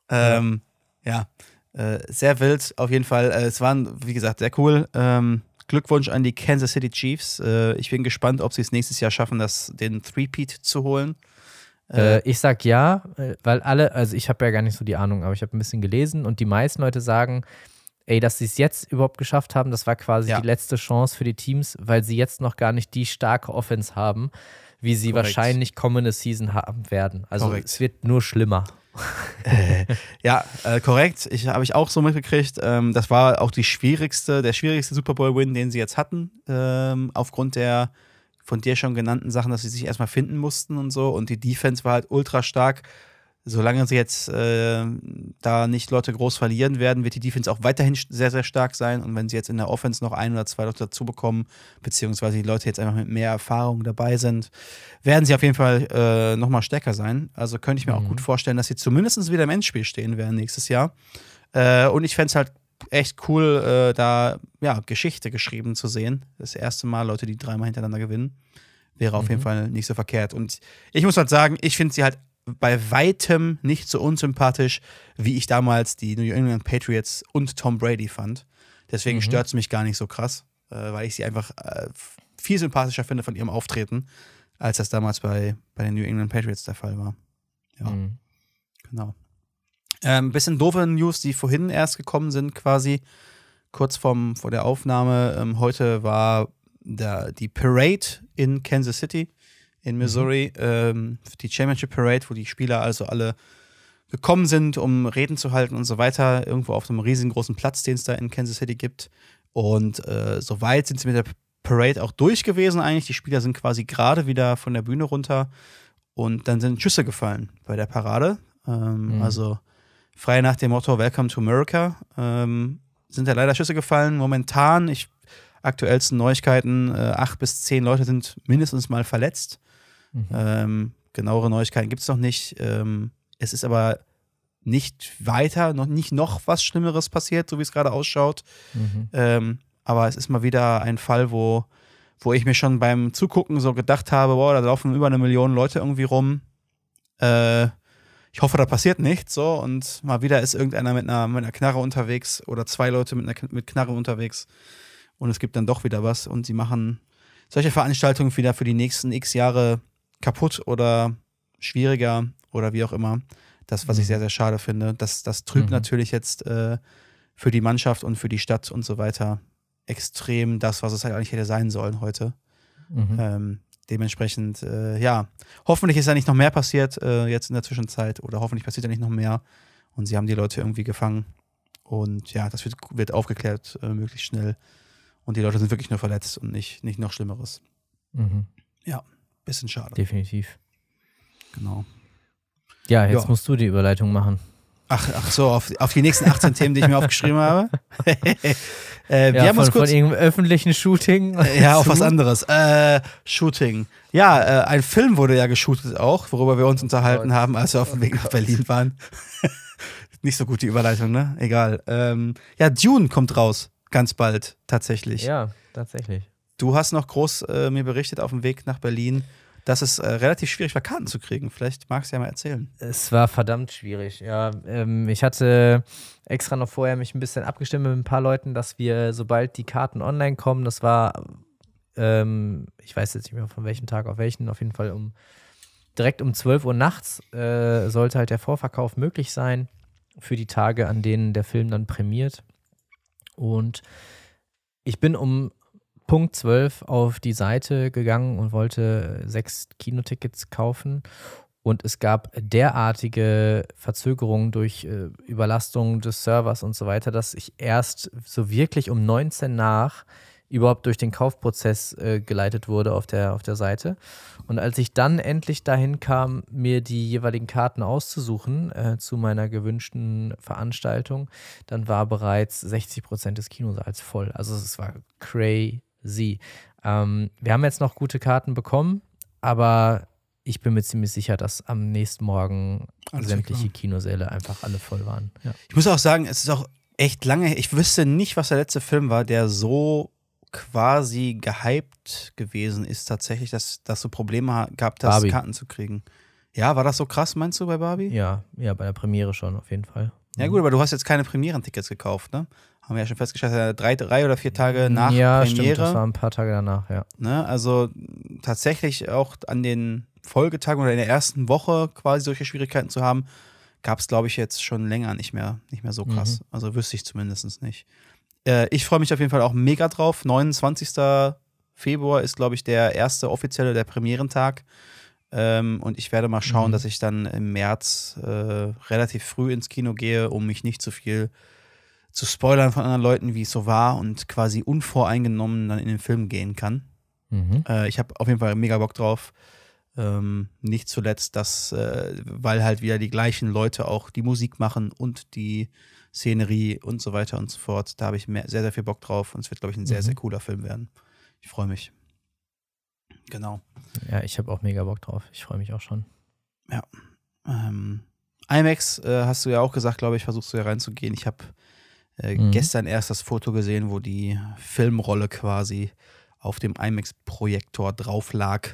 Speaker 2: Ähm, ja, äh, sehr wild auf jeden Fall. Äh, es waren, wie gesagt, sehr cool. Ähm, Glückwunsch an die Kansas City Chiefs. Äh, ich bin gespannt, ob sie es nächstes Jahr schaffen, das, den Three-Peat zu holen.
Speaker 1: Äh, ich sag ja, äh, weil alle, also ich habe ja gar nicht so die Ahnung, aber ich habe ein bisschen gelesen und die meisten Leute sagen, ey, dass sie es jetzt überhaupt geschafft haben, das war quasi
Speaker 2: Ja.
Speaker 1: die letzte Chance für die Teams, weil sie jetzt noch gar nicht die starke Offense haben, wie sie
Speaker 2: Korrekt.
Speaker 1: wahrscheinlich kommende Season haben werden. Also
Speaker 2: Korrekt.
Speaker 1: es wird nur schlimmer.
Speaker 2: Ja, äh, korrekt. Ich habe ich auch so mitgekriegt. Ähm, das war auch die schwierigste, der schwierigste Super Bowl-Win, den sie jetzt hatten, ähm, aufgrund der von dir schon genannten Sachen, dass sie sich erstmal finden mussten und so. Und die Defense war halt ultra stark. Solange sie jetzt äh, da nicht Leute groß verlieren werden, wird die Defense auch weiterhin sehr, sehr stark sein. Und wenn sie jetzt in der Offense noch ein oder zwei Leute dazu bekommen, beziehungsweise die Leute jetzt einfach mit mehr Erfahrung dabei sind, werden sie auf jeden Fall äh, nochmal stärker sein. Also könnte ich mir auch
Speaker 1: Mhm.
Speaker 2: gut vorstellen, dass sie zumindest wieder im Endspiel stehen werden nächstes Jahr. Äh, und ich fände es halt echt cool, äh, da ja, Geschichte geschrieben zu sehen. Das erste Mal Leute, die dreimal hintereinander gewinnen. Wäre auf
Speaker 1: Mhm.
Speaker 2: jeden Fall nicht so verkehrt. Und ich muss halt sagen, ich finde sie halt bei weitem nicht so unsympathisch, wie ich damals die New England Patriots und Tom Brady fand. Deswegen
Speaker 1: Mhm.
Speaker 2: stört es mich gar nicht so krass, äh, weil ich sie einfach äh, viel sympathischer finde von ihrem Auftreten, als das damals bei, bei den New England Patriots der Fall war. Ja.
Speaker 1: Mhm.
Speaker 2: Genau. Ein ähm, bisschen doofe News, die vorhin erst gekommen sind, quasi kurz vorm, vor der Aufnahme. Ähm, heute war der, die Parade in Kansas City, in Missouri, ähm, die Championship Parade, wo die Spieler also alle gekommen sind, um Reden zu halten und so weiter, irgendwo auf einem riesengroßen Platz, den es da in Kansas City gibt. Und äh, soweit sind sie mit der Parade auch durch gewesen eigentlich. Die Spieler sind quasi gerade wieder von der Bühne runter und dann sind Schüsse gefallen bei der Parade. Ähm,
Speaker 1: Mhm.
Speaker 2: Also frei nach dem Motto Welcome to America ähm, sind da leider Schüsse gefallen. Momentan, ich aktuellsten Neuigkeiten, äh, acht bis zehn Leute sind mindestens mal verletzt.
Speaker 1: Mhm.
Speaker 2: Ähm, genauere Neuigkeiten gibt es noch nicht. Ähm, es ist aber nicht weiter, noch nicht noch was Schlimmeres passiert, so wie es gerade ausschaut.
Speaker 1: Mhm.
Speaker 2: Ähm, aber es ist mal wieder ein Fall, wo, wo ich mir schon beim Zugucken so gedacht habe, boah, da laufen über eine Million Leute irgendwie rum. Äh, ich hoffe, da passiert nichts so und mal wieder ist irgendeiner mit einer, mit einer Knarre unterwegs oder zwei Leute mit einer mit Knarre unterwegs und es gibt dann doch wieder was und sie machen solche Veranstaltungen wieder für die nächsten x Jahre kaputt oder schwieriger oder wie auch immer. Das, was ich
Speaker 1: Mhm.
Speaker 2: sehr, sehr schade finde. Das, das trübt
Speaker 1: Mhm.
Speaker 2: natürlich jetzt äh, für die Mannschaft und für die Stadt und so weiter extrem das, was es halt eigentlich hätte sein sollen heute.
Speaker 1: Mhm.
Speaker 2: Ähm, dementsprechend, äh, ja, hoffentlich ist da nicht noch mehr passiert äh, jetzt in der Zwischenzeit oder hoffentlich passiert da nicht noch mehr und sie haben die Leute irgendwie gefangen und ja, das wird, wird aufgeklärt äh, möglichst schnell und die Leute sind wirklich nur verletzt und nicht, nicht noch Schlimmeres.
Speaker 1: Mhm.
Speaker 2: Bisschen schade,
Speaker 1: Definitiv.
Speaker 2: genau.
Speaker 1: Ja, jetzt
Speaker 2: Ja.
Speaker 1: musst du die Überleitung machen.
Speaker 2: Ach, ach so, auf, auf die nächsten 18 Themen, die ich mir aufgeschrieben habe. äh, wir
Speaker 1: Ja,
Speaker 2: haben
Speaker 1: von,
Speaker 2: uns
Speaker 1: von
Speaker 2: kurz
Speaker 1: irgendeinem öffentlichen Shooting.
Speaker 2: Ja, auf was anderes. Äh, Shooting. Ja, äh, ein Film wurde ja geshootet auch, worüber wir uns unterhalten
Speaker 1: Gott.
Speaker 2: haben, als wir auf dem
Speaker 1: Oh
Speaker 2: Weg nach. Berlin waren. Nicht so gut die Überleitung, ne? Egal. Ähm, ja, Dune kommt raus, ganz bald, tatsächlich.
Speaker 1: Ja, tatsächlich.
Speaker 2: Du hast noch groß äh, mir berichtet auf dem Weg nach Berlin, dass es äh, relativ schwierig war, Karten zu kriegen. Vielleicht magst du ja mal erzählen.
Speaker 1: Es war verdammt schwierig, ja. Ähm, ich hatte extra noch vorher mich ein bisschen abgestimmt mit ein paar Leuten, dass wir, sobald die Karten online kommen, das war, ähm, ich weiß jetzt nicht mehr von welchem Tag auf welchen, auf jeden Fall um direkt um 12 Uhr nachts äh, sollte halt der Vorverkauf möglich sein für die Tage, an denen der Film dann prämiert. Und ich bin um Punkt 12 auf die Seite gegangen und wollte sechs Kinotickets kaufen. Und es gab derartige Verzögerungen durch äh, Überlastung des Servers und so weiter, dass ich erst so wirklich um 19 nach überhaupt durch den Kaufprozess äh, geleitet wurde auf der, auf der Seite. Und als ich dann endlich dahin kam, mir die jeweiligen Karten auszusuchen äh, zu meiner gewünschten Veranstaltung, dann war bereits 60 Prozent des Kinosaals voll. Also es war crazy. Ähm, wir haben jetzt noch gute Karten bekommen, aber ich bin mir ziemlich sicher, dass am nächsten Morgen
Speaker 2: Alles
Speaker 1: sämtliche. Kinosäle einfach alle voll waren. Ja.
Speaker 2: Ich muss auch sagen, es ist auch echt lange her. Ich wüsste nicht, was der letzte Film war, der so quasi gehypt gewesen ist, tatsächlich, dass, dass du Probleme gehabt hast,
Speaker 1: Barbie.
Speaker 2: Karten zu kriegen. Ja, war das so krass, meinst du, bei Barbie?
Speaker 1: ja, ja, bei der Premiere schon auf jeden Fall.
Speaker 2: Ja, gut, aber du hast jetzt keine Premierentickets gekauft, ne? Haben wir ja schon festgestellt, äh, drei, drei oder vier Tage nach
Speaker 1: ja, stimmt, das
Speaker 2: Premiere.
Speaker 1: war ein paar Tage danach, ja.
Speaker 2: Ne? Also tatsächlich auch an den Folgetagen oder in der ersten Woche quasi solche Schwierigkeiten zu haben, gab es, glaube ich, jetzt schon länger nicht mehr, nicht mehr so krass. Also wüsste ich zumindest nicht. Äh, ich freue mich auf jeden Fall auch mega drauf. 29. Februar ist, glaube ich, der erste offizielle, der Premierentag. Ähm, und ich werde mal schauen,
Speaker 1: Mhm.
Speaker 2: dass ich dann im März äh, relativ früh ins Kino gehe, um mich nicht zu viel zu spoilern von anderen Leuten, wie es so war und quasi unvoreingenommen dann in den Film gehen kann.
Speaker 1: Mhm.
Speaker 2: Äh, ich habe auf jeden Fall mega Bock drauf. Ähm, nicht zuletzt, dass, äh, weil halt wieder die gleichen Leute auch die Musik machen und die Szenerie und so weiter und so fort. Da habe ich mehr, sehr, sehr viel Bock drauf und es wird, glaube ich, ein sehr,
Speaker 1: Mhm.
Speaker 2: sehr cooler Film werden. Ich freue mich. Genau.
Speaker 1: Ja, ich habe auch mega Bock drauf. Ich freue mich auch schon.
Speaker 2: Ähm, IMAX äh, hast du ja auch gesagt, glaube ich, versuchst du ja reinzugehen. Ich habe äh,
Speaker 1: Mhm.
Speaker 2: gestern erst das Foto gesehen, wo die Filmrolle quasi auf dem IMAX-Projektor drauf lag.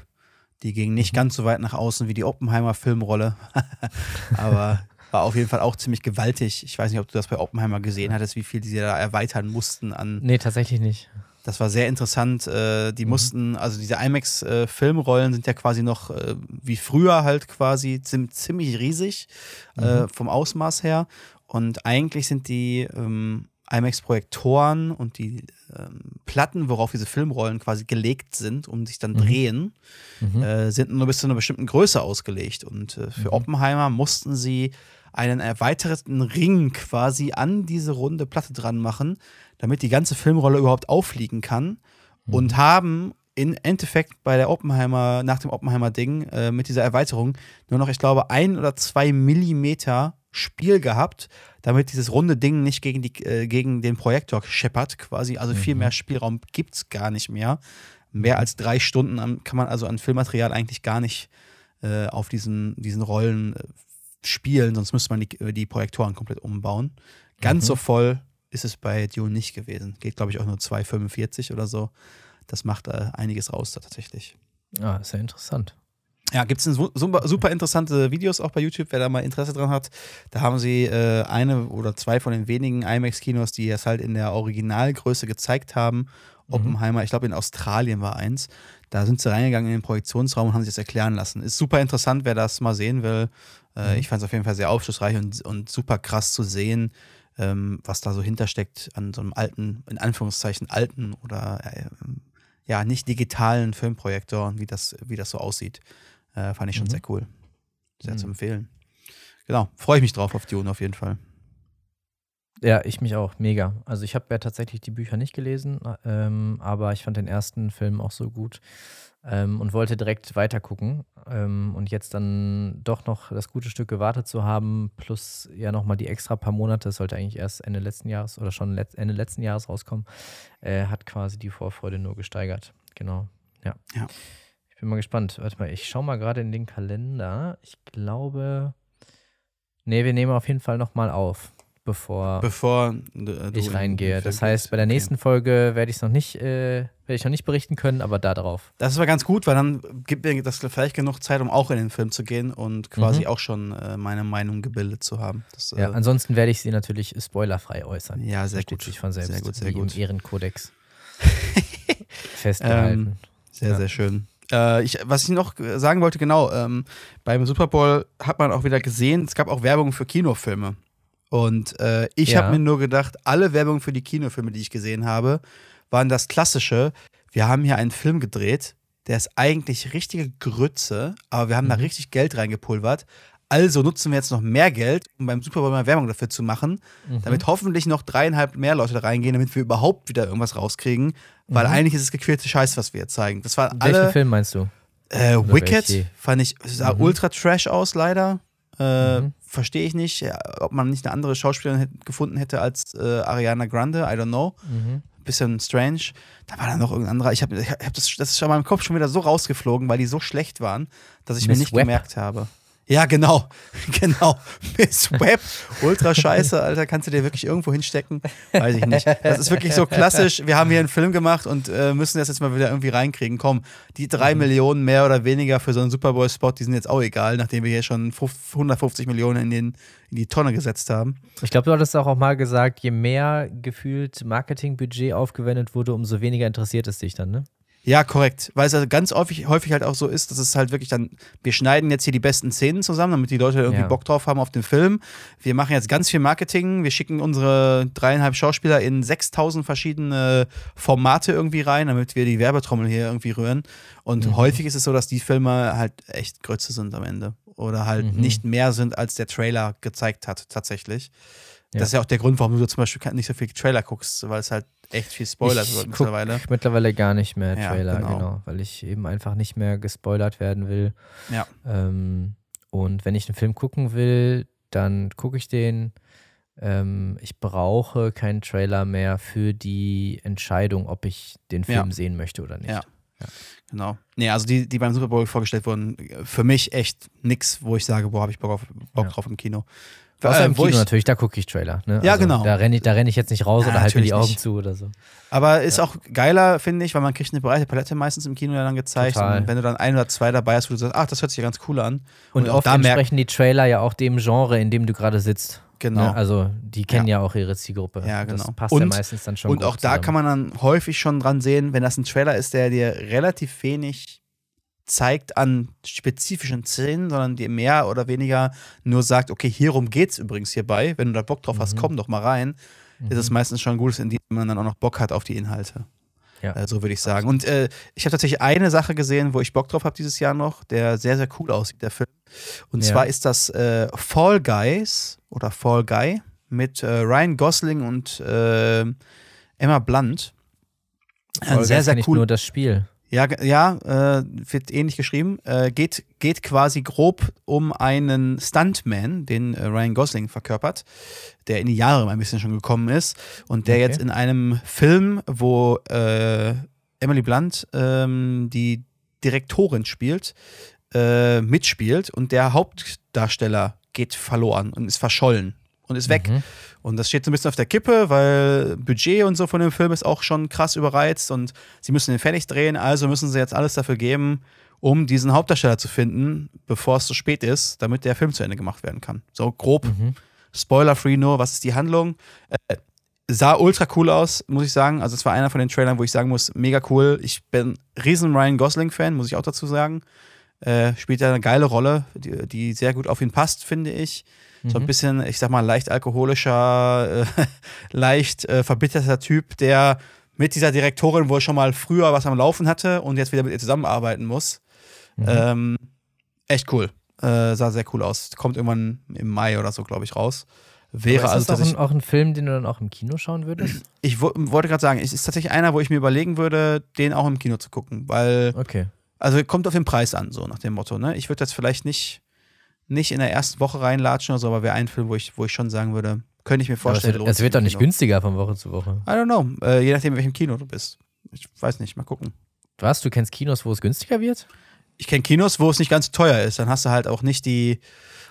Speaker 2: Die ging nicht ganz so weit nach außen wie die Oppenheimer-Filmrolle, aber war auf jeden Fall auch ziemlich gewaltig. Ich weiß nicht, ob du das bei Oppenheimer gesehen hattest, wie viel die da erweitern mussten an.
Speaker 1: Nee, tatsächlich nicht.
Speaker 2: Das war sehr interessant. Äh, die
Speaker 1: Mhm.
Speaker 2: mussten, also diese IMAX-Filmrollen sind ja quasi noch äh, wie früher halt quasi ziemlich riesig äh, vom Ausmaß her. Und eigentlich sind die ähm, IMAX-Projektoren und die ähm, Platten, worauf diese Filmrollen quasi gelegt sind, um sich dann drehen,
Speaker 1: Mhm.
Speaker 2: äh, sind nur bis zu einer bestimmten Größe ausgelegt. Und äh, für Oppenheimer mussten sie einen erweiterten Ring quasi an diese runde Platte dran machen, damit die ganze Filmrolle überhaupt auffliegen kann. Und haben im Endeffekt bei der Oppenheimer, nach dem Oppenheimer-Ding, äh, mit dieser Erweiterung nur noch, ich glaube, ein oder zwei Millimeter Spiel gehabt, damit dieses runde Ding nicht gegen, die, äh, gegen den Projektor scheppert, quasi. Also viel mehr Spielraum gibt es gar nicht mehr. Mehr als drei Stunden an, kann man also an Filmmaterial eigentlich gar nicht äh, auf diesen, diesen Rollen äh, spielen, sonst müsste man die, die Projektoren komplett umbauen. Ganz so voll ist es bei Dune nicht gewesen. Geht, glaube ich, auch nur 2,45 oder so. Das macht äh, einiges raus da tatsächlich.
Speaker 1: Ah, ist ja interessant.
Speaker 2: Ja, gibt es super, interessante Videos auch bei YouTube, wer da mal Interesse dran hat. Da haben sie äh, eine oder zwei von den wenigen IMAX-Kinos, die es halt in der Originalgröße gezeigt haben. Oppenheimer, ich glaube in Australien war eins. Da sind sie reingegangen in den Projektionsraum und haben sich das erklären lassen. Ist super interessant, wer das mal sehen will. Äh, Ich fand es auf jeden Fall sehr aufschlussreich und, und super krass zu sehen, ähm, was da so hintersteckt an so einem alten, in Anführungszeichen alten oder äh, ja, nicht digitalen Filmprojektor und wie das, wie das so aussieht. Äh, fand ich schon sehr cool. Sehr zu empfehlen. Genau, freue ich mich drauf auf Dune auf jeden Fall.
Speaker 1: Ja, ich mich auch, mega. Also ich habe ja tatsächlich die Bücher nicht gelesen, ähm, aber ich fand den ersten Film auch so gut ähm, und wollte direkt weiter gucken. Ähm, und jetzt dann doch noch das gute Stück gewartet zu haben, plus ja nochmal die extra paar Monate, das sollte eigentlich erst Ende letzten Jahres oder schon let Ende letzten Jahres rauskommen, äh, hat quasi die Vorfreude nur gesteigert. Genau, ja.
Speaker 2: Ja.
Speaker 1: Ich bin mal gespannt. Warte mal, ich schaue mal gerade in den Kalender. Ich glaube, nee, wir nehmen auf jeden Fall nochmal auf bevor
Speaker 2: Bevor äh,
Speaker 1: ich
Speaker 2: in-
Speaker 1: reingehe.
Speaker 2: in
Speaker 1: Das heißt, bei der
Speaker 2: Okay.
Speaker 1: nächsten Folge werde ich es noch nicht, äh, werde ich noch nicht berichten können, aber da drauf.
Speaker 2: Das war ganz gut, weil dann gibt mir das vielleicht genug Zeit, um auch in den Film zu gehen und quasi
Speaker 1: Mhm.
Speaker 2: auch schon äh, meine Meinung gebildet zu haben. Das,
Speaker 1: Ja,
Speaker 2: äh,
Speaker 1: ansonsten werde ich sie natürlich spoilerfrei äußern.
Speaker 2: Ja, sehr
Speaker 1: Versteht
Speaker 2: gut.
Speaker 1: sich von selbst.
Speaker 2: Sehr gut, sehr gut.
Speaker 1: im Ehrenkodex. Festgehalten.
Speaker 2: Ähm, Sehr,
Speaker 1: Ja.
Speaker 2: sehr schön. Äh, ich, was ich noch sagen wollte, genau, ähm, beim Super Bowl hat man auch wieder gesehen, es gab auch Werbung für Kinofilme. Und äh, ich
Speaker 1: Ja.
Speaker 2: habe mir nur gedacht, alle Werbungen für die Kinofilme, die ich gesehen habe, waren das klassische. Wir haben hier einen Film gedreht, der ist eigentlich richtige Grütze, aber wir haben da richtig Geld reingepulvert. Also nutzen wir jetzt noch mehr Geld, um beim Super Bowl mal Werbung dafür zu machen,
Speaker 1: Mhm.
Speaker 2: damit hoffentlich noch dreieinhalb mehr Leute da reingehen, damit wir überhaupt wieder irgendwas rauskriegen. Weil eigentlich ist es gequälte Scheiß, was wir jetzt zeigen. Das war
Speaker 1: Welchen
Speaker 2: alle.
Speaker 1: Film meinst du?
Speaker 2: Äh, Wicked
Speaker 1: welche?
Speaker 2: fand ich, sah
Speaker 1: Mhm.
Speaker 2: ultra trash aus, leider. Äh,
Speaker 1: Mhm.
Speaker 2: Verstehe ich nicht, ob man nicht eine andere Schauspielerin gefunden hätte als äh, Ariana Grande, I don't know.
Speaker 1: Mhm.
Speaker 2: Bisschen strange. Da war dann noch irgendein anderer. Ich habe ich hab das, das ist schon in meinem Kopf schon wieder so rausgeflogen, weil die so schlecht waren, dass ich
Speaker 1: Miss
Speaker 2: mir nicht
Speaker 1: Webb.
Speaker 2: gemerkt habe. Ja, genau. Genau. Miss Webb. Ultra scheiße, Alter. Kannst du dir wirklich irgendwo hinstecken? Weiß ich nicht. Das ist wirklich so klassisch. Wir haben hier einen Film gemacht und äh, müssen das jetzt mal wieder irgendwie reinkriegen. Komm, die drei
Speaker 1: Mhm.
Speaker 2: Millionen mehr oder weniger für so einen Super Bowl-Spot, die sind jetzt auch egal, nachdem wir hier schon 50 150 Millionen in, den, in die Tonne gesetzt haben.
Speaker 1: Ich glaube, du hattest auch mal gesagt, je mehr gefühlt Marketingbudget aufgewendet wurde, umso weniger interessiert es dich dann, ne?
Speaker 2: Ja, korrekt. Weil es also ganz häufig, häufig halt auch so ist, dass es halt wirklich dann, wir schneiden jetzt hier die besten Szenen zusammen, damit die Leute irgendwie
Speaker 1: Ja.
Speaker 2: Bock drauf haben auf den Film. Wir machen jetzt ganz viel Marketing. Wir schicken unsere dreieinhalb Schauspieler in 6000 verschiedene Formate irgendwie rein, damit wir die Werbetrommel hier irgendwie rühren. Und
Speaker 1: Mhm.
Speaker 2: häufig ist es so, dass die Filme halt echt Grütze sind am Ende. Oder halt
Speaker 1: Mhm.
Speaker 2: nicht mehr sind, als der Trailer gezeigt hat, tatsächlich.
Speaker 1: Ja.
Speaker 2: Das ist ja auch der Grund, warum du zum Beispiel nicht so viel Trailer guckst, weil es halt echt viel Spoiler
Speaker 1: ich
Speaker 2: mittlerweile.
Speaker 1: mittlerweile gar nicht mehr
Speaker 2: Ja,
Speaker 1: Trailer,
Speaker 2: genau.
Speaker 1: genau. weil ich eben einfach nicht mehr gespoilert werden will.
Speaker 2: Ja.
Speaker 1: Ähm, und wenn ich einen Film gucken will, dann gucke ich den. Ähm, ich brauche keinen Trailer mehr für die Entscheidung, ob ich den Film
Speaker 2: Ja.
Speaker 1: sehen möchte oder nicht.
Speaker 2: Ja. Genau. Nee, also die, die beim Super Bowl vorgestellt wurden, für mich echt nix, wo ich sage, boah, habe ich Bock, auf, Bock
Speaker 1: Ja.
Speaker 2: drauf im Kino.
Speaker 1: Außer
Speaker 2: äh,
Speaker 1: im Kino
Speaker 2: ich,
Speaker 1: natürlich, da gucke ich Trailer. Ne?
Speaker 2: Ja, genau.
Speaker 1: Da renne ich, da renn ich jetzt nicht raus
Speaker 2: Ja,
Speaker 1: oder halte mir die Augen
Speaker 2: nicht.
Speaker 1: zu oder so.
Speaker 2: Aber ist auch geiler, finde ich, weil man kriegt eine breite Palette meistens im Kino ja dann gezeigt.
Speaker 1: Total.
Speaker 2: Und wenn du dann ein oder zwei dabei hast, wo du sagst, ach, das hört sich ja ganz cool an.
Speaker 1: Und,
Speaker 2: auch
Speaker 1: oft
Speaker 2: da
Speaker 1: entsprechen die Trailer ja auch dem Genre, in dem du gerade sitzt.
Speaker 2: genau.
Speaker 1: Ne? Also die kennen ja. auch ihre Zielgruppe.
Speaker 2: Ja,
Speaker 1: Das
Speaker 2: genau.
Speaker 1: passt ja
Speaker 2: Und-
Speaker 1: meistens dann schon
Speaker 2: Und auch da
Speaker 1: zusammen.
Speaker 2: kann man dann häufig schon dran sehen, wenn das ein Trailer ist, der dir relativ wenig zeigt an spezifischen Szenen, sondern dir mehr oder weniger nur sagt, okay, hierum geht's übrigens hierbei. Wenn du da Bock drauf hast,
Speaker 1: Mhm.
Speaker 2: komm doch mal rein. Ist es meistens schon ein gutes Indiz, wenn man dann auch noch Bock hat auf die Inhalte.
Speaker 1: Ja.
Speaker 2: Äh, so würde ich sagen. Und äh, ich habe tatsächlich eine Sache gesehen, wo ich Bock drauf habe dieses Jahr noch, der sehr, sehr cool aussieht, der Film. Und
Speaker 1: Ja.
Speaker 2: zwar ist das äh, Fall Guys oder Fall Guy mit äh, Ryan Gosling und äh, Emma Blunt. Ein
Speaker 1: Folge
Speaker 2: sehr,
Speaker 1: ist
Speaker 2: sehr cool.
Speaker 1: nur das Spiel.
Speaker 2: Ja, ja äh, wird ähnlich geschrieben. Äh, geht, geht quasi grob um einen Stuntman, den äh, Ryan Gosling verkörpert, der in die Jahre mal ein bisschen schon gekommen ist und der
Speaker 1: Okay.
Speaker 2: jetzt in einem Film, wo äh, Emily Blunt ähm, die Direktorin spielt, äh, mitspielt und der Hauptdarsteller geht verloren und ist verschollen und ist weg.
Speaker 1: Mhm.
Speaker 2: Und das steht so ein bisschen auf der Kippe, weil Budget und so von dem Film ist auch schon krass überreizt und sie müssen den fertig drehen, also müssen sie jetzt alles dafür geben, um diesen Hauptdarsteller zu finden, bevor es zu spät ist, damit der Film zu Ende gemacht werden kann. So grob,
Speaker 1: Mhm.
Speaker 2: spoiler-free nur, was ist die Handlung? Äh, sah ultra cool aus, muss ich sagen. Also es war einer von den Trailern, wo ich sagen muss, mega cool. Ich bin riesen Ryan Gosling-Fan, muss ich auch dazu sagen. Äh, spielt ja eine geile Rolle, die, die sehr gut auf ihn passt, finde ich. So ein
Speaker 1: Mhm.
Speaker 2: bisschen, ich sag mal, leicht alkoholischer, äh, leicht äh, verbitterter Typ, der mit dieser Direktorin wohl schon mal früher was am Laufen hatte und jetzt wieder mit ihr zusammenarbeiten muss.
Speaker 1: Mhm.
Speaker 2: Ähm, echt cool. Äh, sah sehr cool aus. Kommt irgendwann im Mai oder so, glaube ich, raus. Wäre
Speaker 1: Aber
Speaker 2: also
Speaker 1: ist das auch ein, auch ein Film, den du dann auch im Kino schauen würdest?
Speaker 2: Ich wo, wollte gerade sagen, es ist tatsächlich einer, wo ich mir überlegen würde, den auch im Kino zu gucken, weil
Speaker 1: Okay.
Speaker 2: also kommt auf den Preis an, so nach dem Motto. Ne? Ich würde jetzt vielleicht nicht, nicht in der ersten Woche reinlatschen oder so, aber wäre ein Film, wo ich, wo ich schon sagen würde, könnte ich mir
Speaker 1: Aber es
Speaker 2: vorstellen.
Speaker 1: wird, es
Speaker 2: sich
Speaker 1: wird doch nicht
Speaker 2: Kino.
Speaker 1: günstiger von Woche zu Woche.
Speaker 2: I don't know. Äh, je nachdem, in welchem Kino du bist. Ich weiß nicht, mal gucken.
Speaker 1: Was? Du kennst Kinos, wo es günstiger wird?
Speaker 2: Ich kenne Kinos, wo es nicht ganz teuer ist. Dann hast du halt auch nicht die,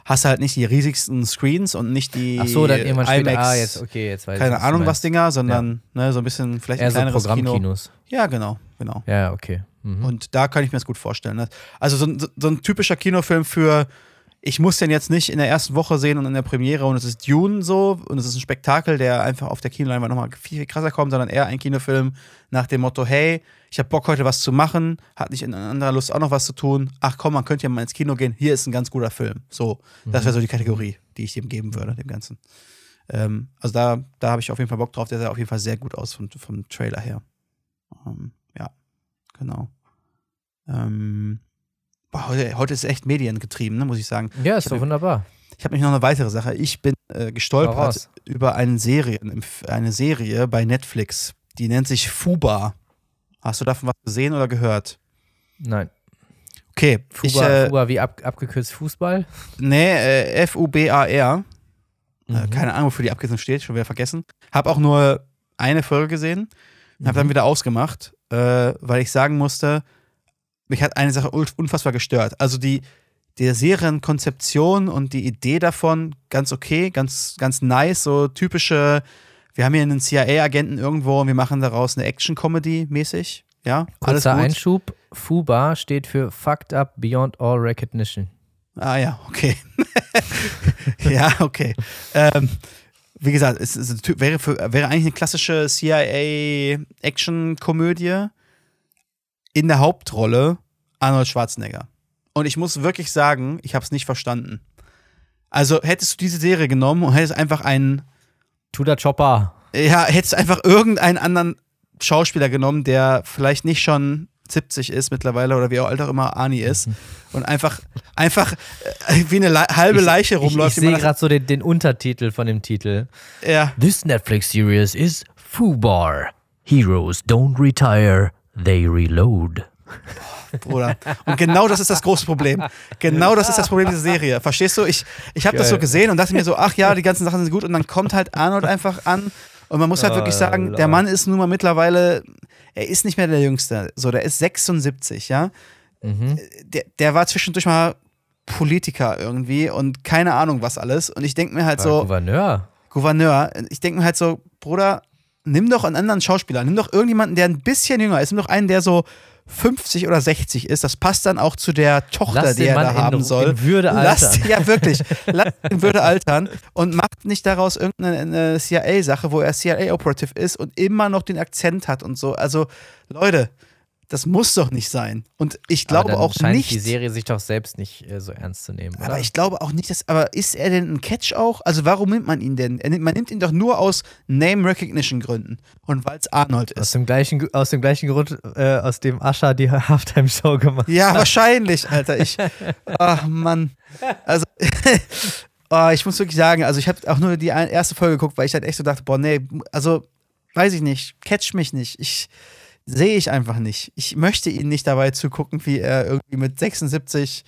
Speaker 2: hast du halt nicht die riesigsten Screens und nicht die
Speaker 1: Ach so, dann irgendwann
Speaker 2: IMAX,
Speaker 1: ah, jetzt, okay, jetzt weiß ich,
Speaker 2: keine
Speaker 1: was
Speaker 2: Ahnung was. Dinger, sondern ne, so ein bisschen vielleicht
Speaker 1: Eher
Speaker 2: ein
Speaker 1: so
Speaker 2: kleineres Kino.
Speaker 1: Programmkinos.
Speaker 2: Ja, genau, genau.
Speaker 1: Ja, okay. Mhm.
Speaker 2: Und da kann ich mir das gut vorstellen. Ne? Also so, so, so ein typischer Kinofilm für, ich muss den jetzt nicht in der ersten Woche sehen und in der Premiere und es ist Dune so und es ist ein Spektakel, der einfach auf der Kinoleinwand nochmal viel, viel krasser kommt, sondern eher ein Kinofilm nach dem Motto, hey, ich habe Bock heute was zu machen, hat nicht in anderer Lust auch noch was zu tun. Ach komm, man könnte ja mal ins Kino gehen, hier ist ein ganz guter Film. So, das wäre so die Kategorie, die ich dem geben würde, dem Ganzen. Ähm, also da, da habe ich auf jeden Fall Bock drauf, der sah auf jeden Fall sehr gut aus vom, vom Trailer her. Ähm, ja, genau. Ähm, boah, heute, heute ist echt mediengetrieben, ne, muss ich sagen.
Speaker 1: ja, ist doch wunderbar.
Speaker 2: Ich habe nämlich noch eine weitere Sache. Ich bin äh, gestolpert über eine Serie, eine Serie bei Netflix. Die nennt sich Fuba. Hast du davon was gesehen oder gehört?
Speaker 1: Nein.
Speaker 2: Okay,
Speaker 1: Fuba,
Speaker 2: ich, äh,
Speaker 1: Fuba wie ab, abgekürzt Fußball?
Speaker 2: nee, äh, F-U-B-A-R. Äh,
Speaker 1: Mhm.
Speaker 2: keine Ahnung, wofür die Abkürzung steht, schon wieder vergessen. Hab auch nur eine Folge gesehen und habe dann
Speaker 1: Mhm.
Speaker 2: wieder ausgemacht, äh, weil ich sagen musste, mich hat eine Sache unfassbar gestört. Also die, die Serienkonzeption und die Idee davon ganz okay, ganz, ganz nice, so typische, wir haben hier einen CIA-Agenten irgendwo und wir machen daraus eine Action-Comedy mäßig. Ja, alles
Speaker 1: Kurzer. Einschub. Fuba steht für Fucked Up Beyond All Recognition.
Speaker 2: Ah ja, okay. ja, okay. Ähm, wie gesagt, es, es wäre, für, wäre eigentlich eine klassische CIA-Action-Komödie. In der Hauptrolle Arnold Schwarzenegger. Und ich muss wirklich sagen, ich habe es nicht verstanden. Also hättest du diese Serie genommen und hättest einfach einen,
Speaker 1: Tudor Chopper.
Speaker 2: ja, hättest einfach irgendeinen anderen Schauspieler genommen, der vielleicht nicht schon 70 ist mittlerweile oder wie auch alt auch immer Arnie ist und einfach, einfach äh, wie eine Le halbe Leiche
Speaker 1: Ich, ich,
Speaker 2: rumläuft.
Speaker 1: ich
Speaker 2: man
Speaker 1: sehe gerade so den, den Untertitel von dem Titel.
Speaker 2: ja,
Speaker 1: This Netflix series is Fubar. Heroes don't retire, they reload.
Speaker 2: Bruder. Und genau das ist das große Problem. Genau das ist das Problem dieser Serie. Verstehst du? Ich, ich habe das so gesehen und dachte mir so, ach ja, die ganzen Sachen sind gut. Und dann kommt halt Arnold einfach an. Und man muss halt
Speaker 1: Oh,
Speaker 2: wirklich sagen, der. Mann ist nun mal mittlerweile, er ist nicht mehr der Jüngste. So, der ist 76, ja.
Speaker 1: Mhm.
Speaker 2: Der, der war zwischendurch mal Politiker irgendwie und keine Ahnung was alles. Und ich denke mir halt
Speaker 1: War
Speaker 2: so,
Speaker 1: Gouverneur.
Speaker 2: Gouverneur, ich denke mir halt so, Bruder, nimm doch einen anderen Schauspieler, nimm doch irgendjemanden, der ein bisschen jünger ist, nimm doch einen, der so 50 oder 60 ist. Das passt dann auch zu der Tochter,
Speaker 1: Lass
Speaker 2: die er da haben
Speaker 1: in,
Speaker 2: soll.
Speaker 1: in Würde
Speaker 2: Lass,
Speaker 1: altern.
Speaker 2: ja, wirklich. Lass ihn Würde altern und macht nicht daraus irgendeine CIA-Sache, wo er CIA-Operative ist und immer noch den Akzent hat und so. Also, Leute, das muss doch nicht sein. Und ich glaube auch
Speaker 1: scheint
Speaker 2: nicht.
Speaker 1: die Serie sich doch selbst nicht äh, so ernst zu nehmen, oder?
Speaker 2: Aber ich glaube auch nicht, dass. Aber ist er denn ein Catch auch? Also warum nimmt man ihn denn? Er nimmt, man nimmt ihn doch nur aus Name Recognition Gründen und weil es Arnold
Speaker 1: aus
Speaker 2: ist.
Speaker 1: dem gleichen, aus dem gleichen Grund, äh, aus dem Ascha die Halftime-Show gemacht
Speaker 2: Ja, wahrscheinlich, Alter. Ich. Ach Mann. Also. oh, ich muss wirklich sagen, also ich habe auch nur die erste Folge geguckt, weil ich halt echt so dachte, boah, nee, also weiß ich nicht, catch mich nicht. Ich sehe ich einfach nicht. Ich möchte ihn nicht dabei zugucken, wie er irgendwie mit 76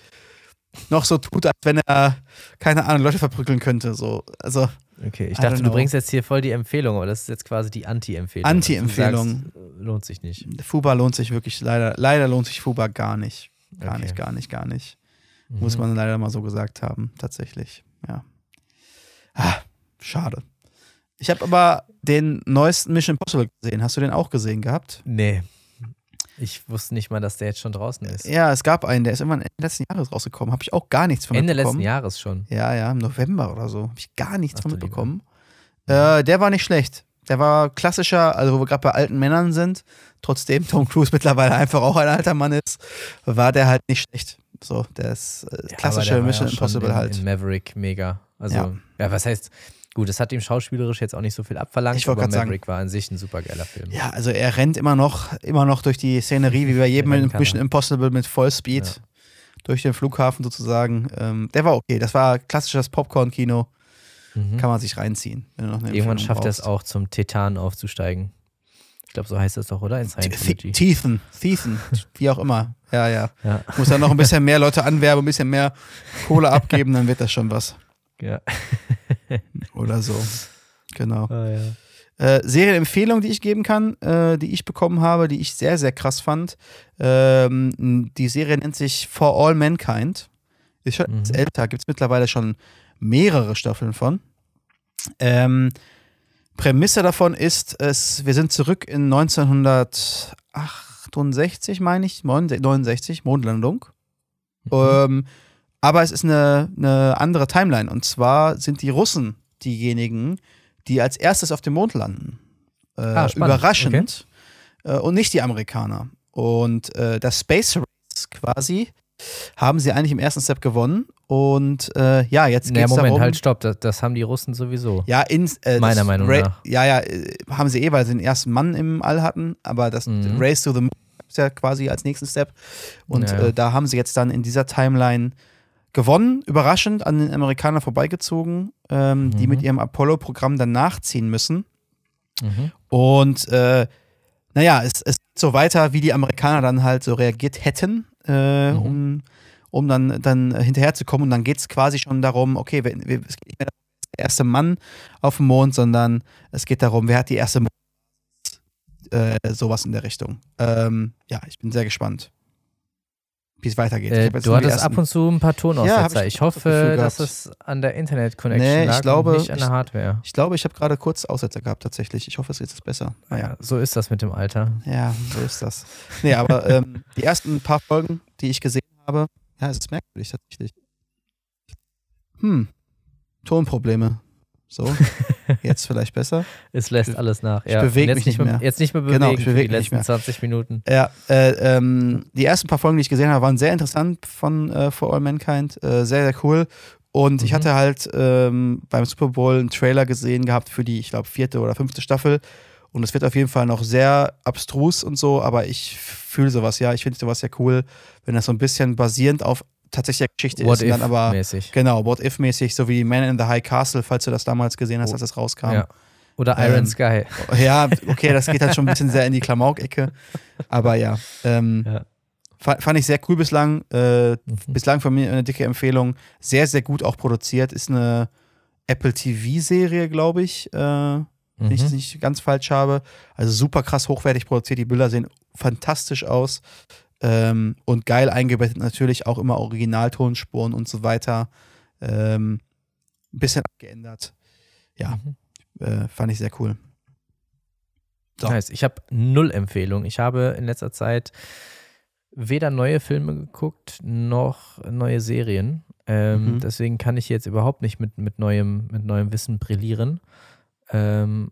Speaker 2: noch so tut, als wenn er, keine Ahnung, Leute verprügeln könnte. So. Also.
Speaker 1: Okay, ich dachte, du bringst jetzt hier voll die Empfehlung, aber das ist jetzt quasi die Anti-Empfehlung.
Speaker 2: Anti-Empfehlung.
Speaker 1: Sagst, äh, Lohnt sich nicht.
Speaker 2: Fuba lohnt sich wirklich leider, leider lohnt sich Fuba gar nicht. Gar
Speaker 1: Okay.
Speaker 2: nicht, gar nicht, gar nicht. Muss
Speaker 1: Mhm.
Speaker 2: man leider mal so gesagt haben, tatsächlich. Ja. Ah, schade. Ich habe aber den neuesten Mission Impossible gesehen. Hast du den auch gesehen gehabt?
Speaker 1: Nee. Ich wusste nicht mal, dass der jetzt schon draußen ist.
Speaker 2: Ja, es gab einen, der ist irgendwann Ende letzten Jahres rausgekommen. Habe ich auch gar nichts von
Speaker 1: Ende
Speaker 2: mitbekommen.
Speaker 1: letzten Jahres schon.
Speaker 2: Ja, ja, im November oder so. Habe ich gar nichts
Speaker 1: Ach
Speaker 2: von mitbekommen. Äh, der war nicht schlecht. Der war klassischer, also wo wir gerade bei alten Männern sind, trotzdem Tom Cruise mittlerweile einfach auch ein alter Mann ist, war der halt nicht schlecht. So, der ist äh,
Speaker 1: Ja,
Speaker 2: klassische
Speaker 1: aber der
Speaker 2: Mission
Speaker 1: ja
Speaker 2: Impossible
Speaker 1: in,
Speaker 2: halt.
Speaker 1: In Maverick mega. Also,
Speaker 2: Ja.
Speaker 1: ja. was heißt, gut, das hat ihm schauspielerisch jetzt auch nicht so viel abverlangt,
Speaker 2: Ich
Speaker 1: aber
Speaker 2: grad sagen-
Speaker 1: Maverick war an sich ein super geiler Film.
Speaker 2: Ja, also er rennt immer noch, immer noch durch die Szenerie, wie bei jedem Mission
Speaker 1: er.
Speaker 2: Impossible mit Vollspeed
Speaker 1: Ja.
Speaker 2: durch den Flughafen sozusagen. Ähm, der war okay. Das war klassisches Popcorn-Kino.
Speaker 1: Mhm.
Speaker 2: Kann man sich reinziehen. Wenn du noch eine
Speaker 1: Irgendwann
Speaker 2: Empfehlung
Speaker 1: schafft er es auch zum Titan aufzusteigen. Ich glaube, so heißt das doch, oder? In Scientology.
Speaker 2: Tiethen, Tiethen, wie auch immer. Ja, ja.
Speaker 1: Ja.
Speaker 2: Muss dann noch ein bisschen mehr Leute anwerben, ein bisschen mehr Kohle abgeben, dann wird das schon was.
Speaker 1: Ja.
Speaker 2: Oder so. Genau.
Speaker 1: Ah, ja.
Speaker 2: Äh, Serienempfehlung, die ich geben kann, äh, die ich bekommen habe, die ich sehr, sehr krass fand. Ähm, die Serie nennt sich For All Mankind. Ist schon
Speaker 1: Mhm.
Speaker 2: älter, gibt es mittlerweile schon mehrere Staffeln von. Ähm, Prämisse davon ist, es, wir sind zurück in 1968, meine ich, 69, Mondlandung.
Speaker 1: Mhm.
Speaker 2: Ähm, aber es ist eine, eine andere Timeline. Und zwar sind die Russen diejenigen, die als erstes auf dem Mond landen. Äh,
Speaker 1: Ah,
Speaker 2: überraschend. Äh, und nicht die Amerikaner. Und äh, das Space Race quasi haben sie eigentlich im ersten Step gewonnen. Und äh, ja, jetzt geht es
Speaker 1: Moment,
Speaker 2: darum.
Speaker 1: halt, stopp. Das, das haben die Russen sowieso.
Speaker 2: Ja, in, äh,
Speaker 1: Meiner Meinung
Speaker 2: Ra-
Speaker 1: nach.
Speaker 2: Ja, ja, äh, haben sie eh, weil sie den ersten Mann im All hatten, aber das
Speaker 1: Mhm.
Speaker 2: Race to the Moon ist ja quasi als nächsten Step. Und
Speaker 1: Ja, ja.
Speaker 2: Äh, da haben sie jetzt dann in dieser Timeline gewonnen, überraschend an den Amerikanern vorbeigezogen, ähm, die
Speaker 1: Mhm.
Speaker 2: mit ihrem Apollo-Programm dann nachziehen müssen.
Speaker 1: Mhm.
Speaker 2: Und äh, naja, es, es geht so weiter, wie die Amerikaner dann halt so reagiert hätten, äh,
Speaker 1: Mhm.
Speaker 2: um, um dann, dann hinterherzukommen. Und dann geht es quasi schon darum, okay, wir, wir, es geht nicht mehr darum, der erste Mann auf dem Mond, sondern es geht darum, wer hat die erste Mond. Äh, sowas in der Richtung. Ähm, ja, ich bin sehr gespannt, wie es weitergeht. Ich
Speaker 1: Äh, du hattest ab und zu ein paar Tonaussetzer.
Speaker 2: hab ich
Speaker 1: ich, hoffe, dass es an der Internet-Connection
Speaker 2: Nee, ich
Speaker 1: lag
Speaker 2: glaube,
Speaker 1: und nicht an der
Speaker 2: ich-
Speaker 1: Hardware.
Speaker 2: Ich glaube, ich habe gerade kurz Aussetzer gehabt, tatsächlich. Ich hoffe, es geht jetzt besser. Naja.
Speaker 1: Ja, so ist das mit dem Alter.
Speaker 2: Ja, so ist das. Nee, aber ähm, die ersten paar Folgen, die ich gesehen habe, ja, es ist merkwürdig tatsächlich. Hm, Tonprobleme. So, jetzt vielleicht besser.
Speaker 1: Es lässt
Speaker 2: Ich-
Speaker 1: alles nach.
Speaker 2: ich
Speaker 1: Ja.
Speaker 2: beweg
Speaker 1: Und jetzt
Speaker 2: mich
Speaker 1: nicht mehr. Jetzt nicht mehr bewegen
Speaker 2: Genau, ich
Speaker 1: für
Speaker 2: beweg
Speaker 1: die
Speaker 2: mich
Speaker 1: letzten
Speaker 2: nicht mehr.
Speaker 1: 20 Minuten.
Speaker 2: Ja, äh, ähm, die ersten paar Folgen, die ich gesehen habe, waren sehr interessant von äh, For All Mankind. Äh, sehr, sehr cool. Und ich
Speaker 1: Mhm.
Speaker 2: hatte halt ähm, beim Super Bowl einen Trailer gesehen gehabt für die, ich glaube, vierte oder fünfte Staffel. Und es wird auf jeden Fall noch sehr abstrus und so, aber ich fühle sowas, ja. Ich finde sowas ja cool, wenn das so ein bisschen basierend auf tatsächlicher Geschichte
Speaker 1: What
Speaker 2: ist. Dann aber,
Speaker 1: if-mäßig.
Speaker 2: genau, What-If-mäßig, so wie Man in the High Castle, falls du das damals gesehen hast,
Speaker 1: Oh.
Speaker 2: als das rauskam.
Speaker 1: Ja. Oder
Speaker 2: Ähm,
Speaker 1: Iron Sky.
Speaker 2: Ja, okay, das geht halt schon ein bisschen sehr in die Klamauk-Ecke. Aber ja, ähm,
Speaker 1: Ja.
Speaker 2: fa- fand ich sehr cool bislang. Äh,
Speaker 1: Mhm.
Speaker 2: bislang von mir eine dicke Empfehlung. Sehr, sehr gut auch produziert. Ist eine Apple TV-Serie, glaube ich. Äh, wenn ich das
Speaker 1: Mhm.
Speaker 2: nicht ganz falsch habe. Also super krass hochwertig produziert. Die Bilder sehen fantastisch aus. Ähm, und geil eingebettet natürlich auch immer Originaltonspuren und so weiter. Ähm, ein bisschen abgeändert. Ja, mhm. äh, fand ich sehr cool.
Speaker 1: So. Nice. Ich habe null Empfehlung. Ich habe in letzter Zeit weder neue Filme geguckt noch neue Serien. Ähm, mhm. Deswegen kann ich jetzt überhaupt nicht mit, mit, neuem, mit neuem Wissen brillieren. Ähm,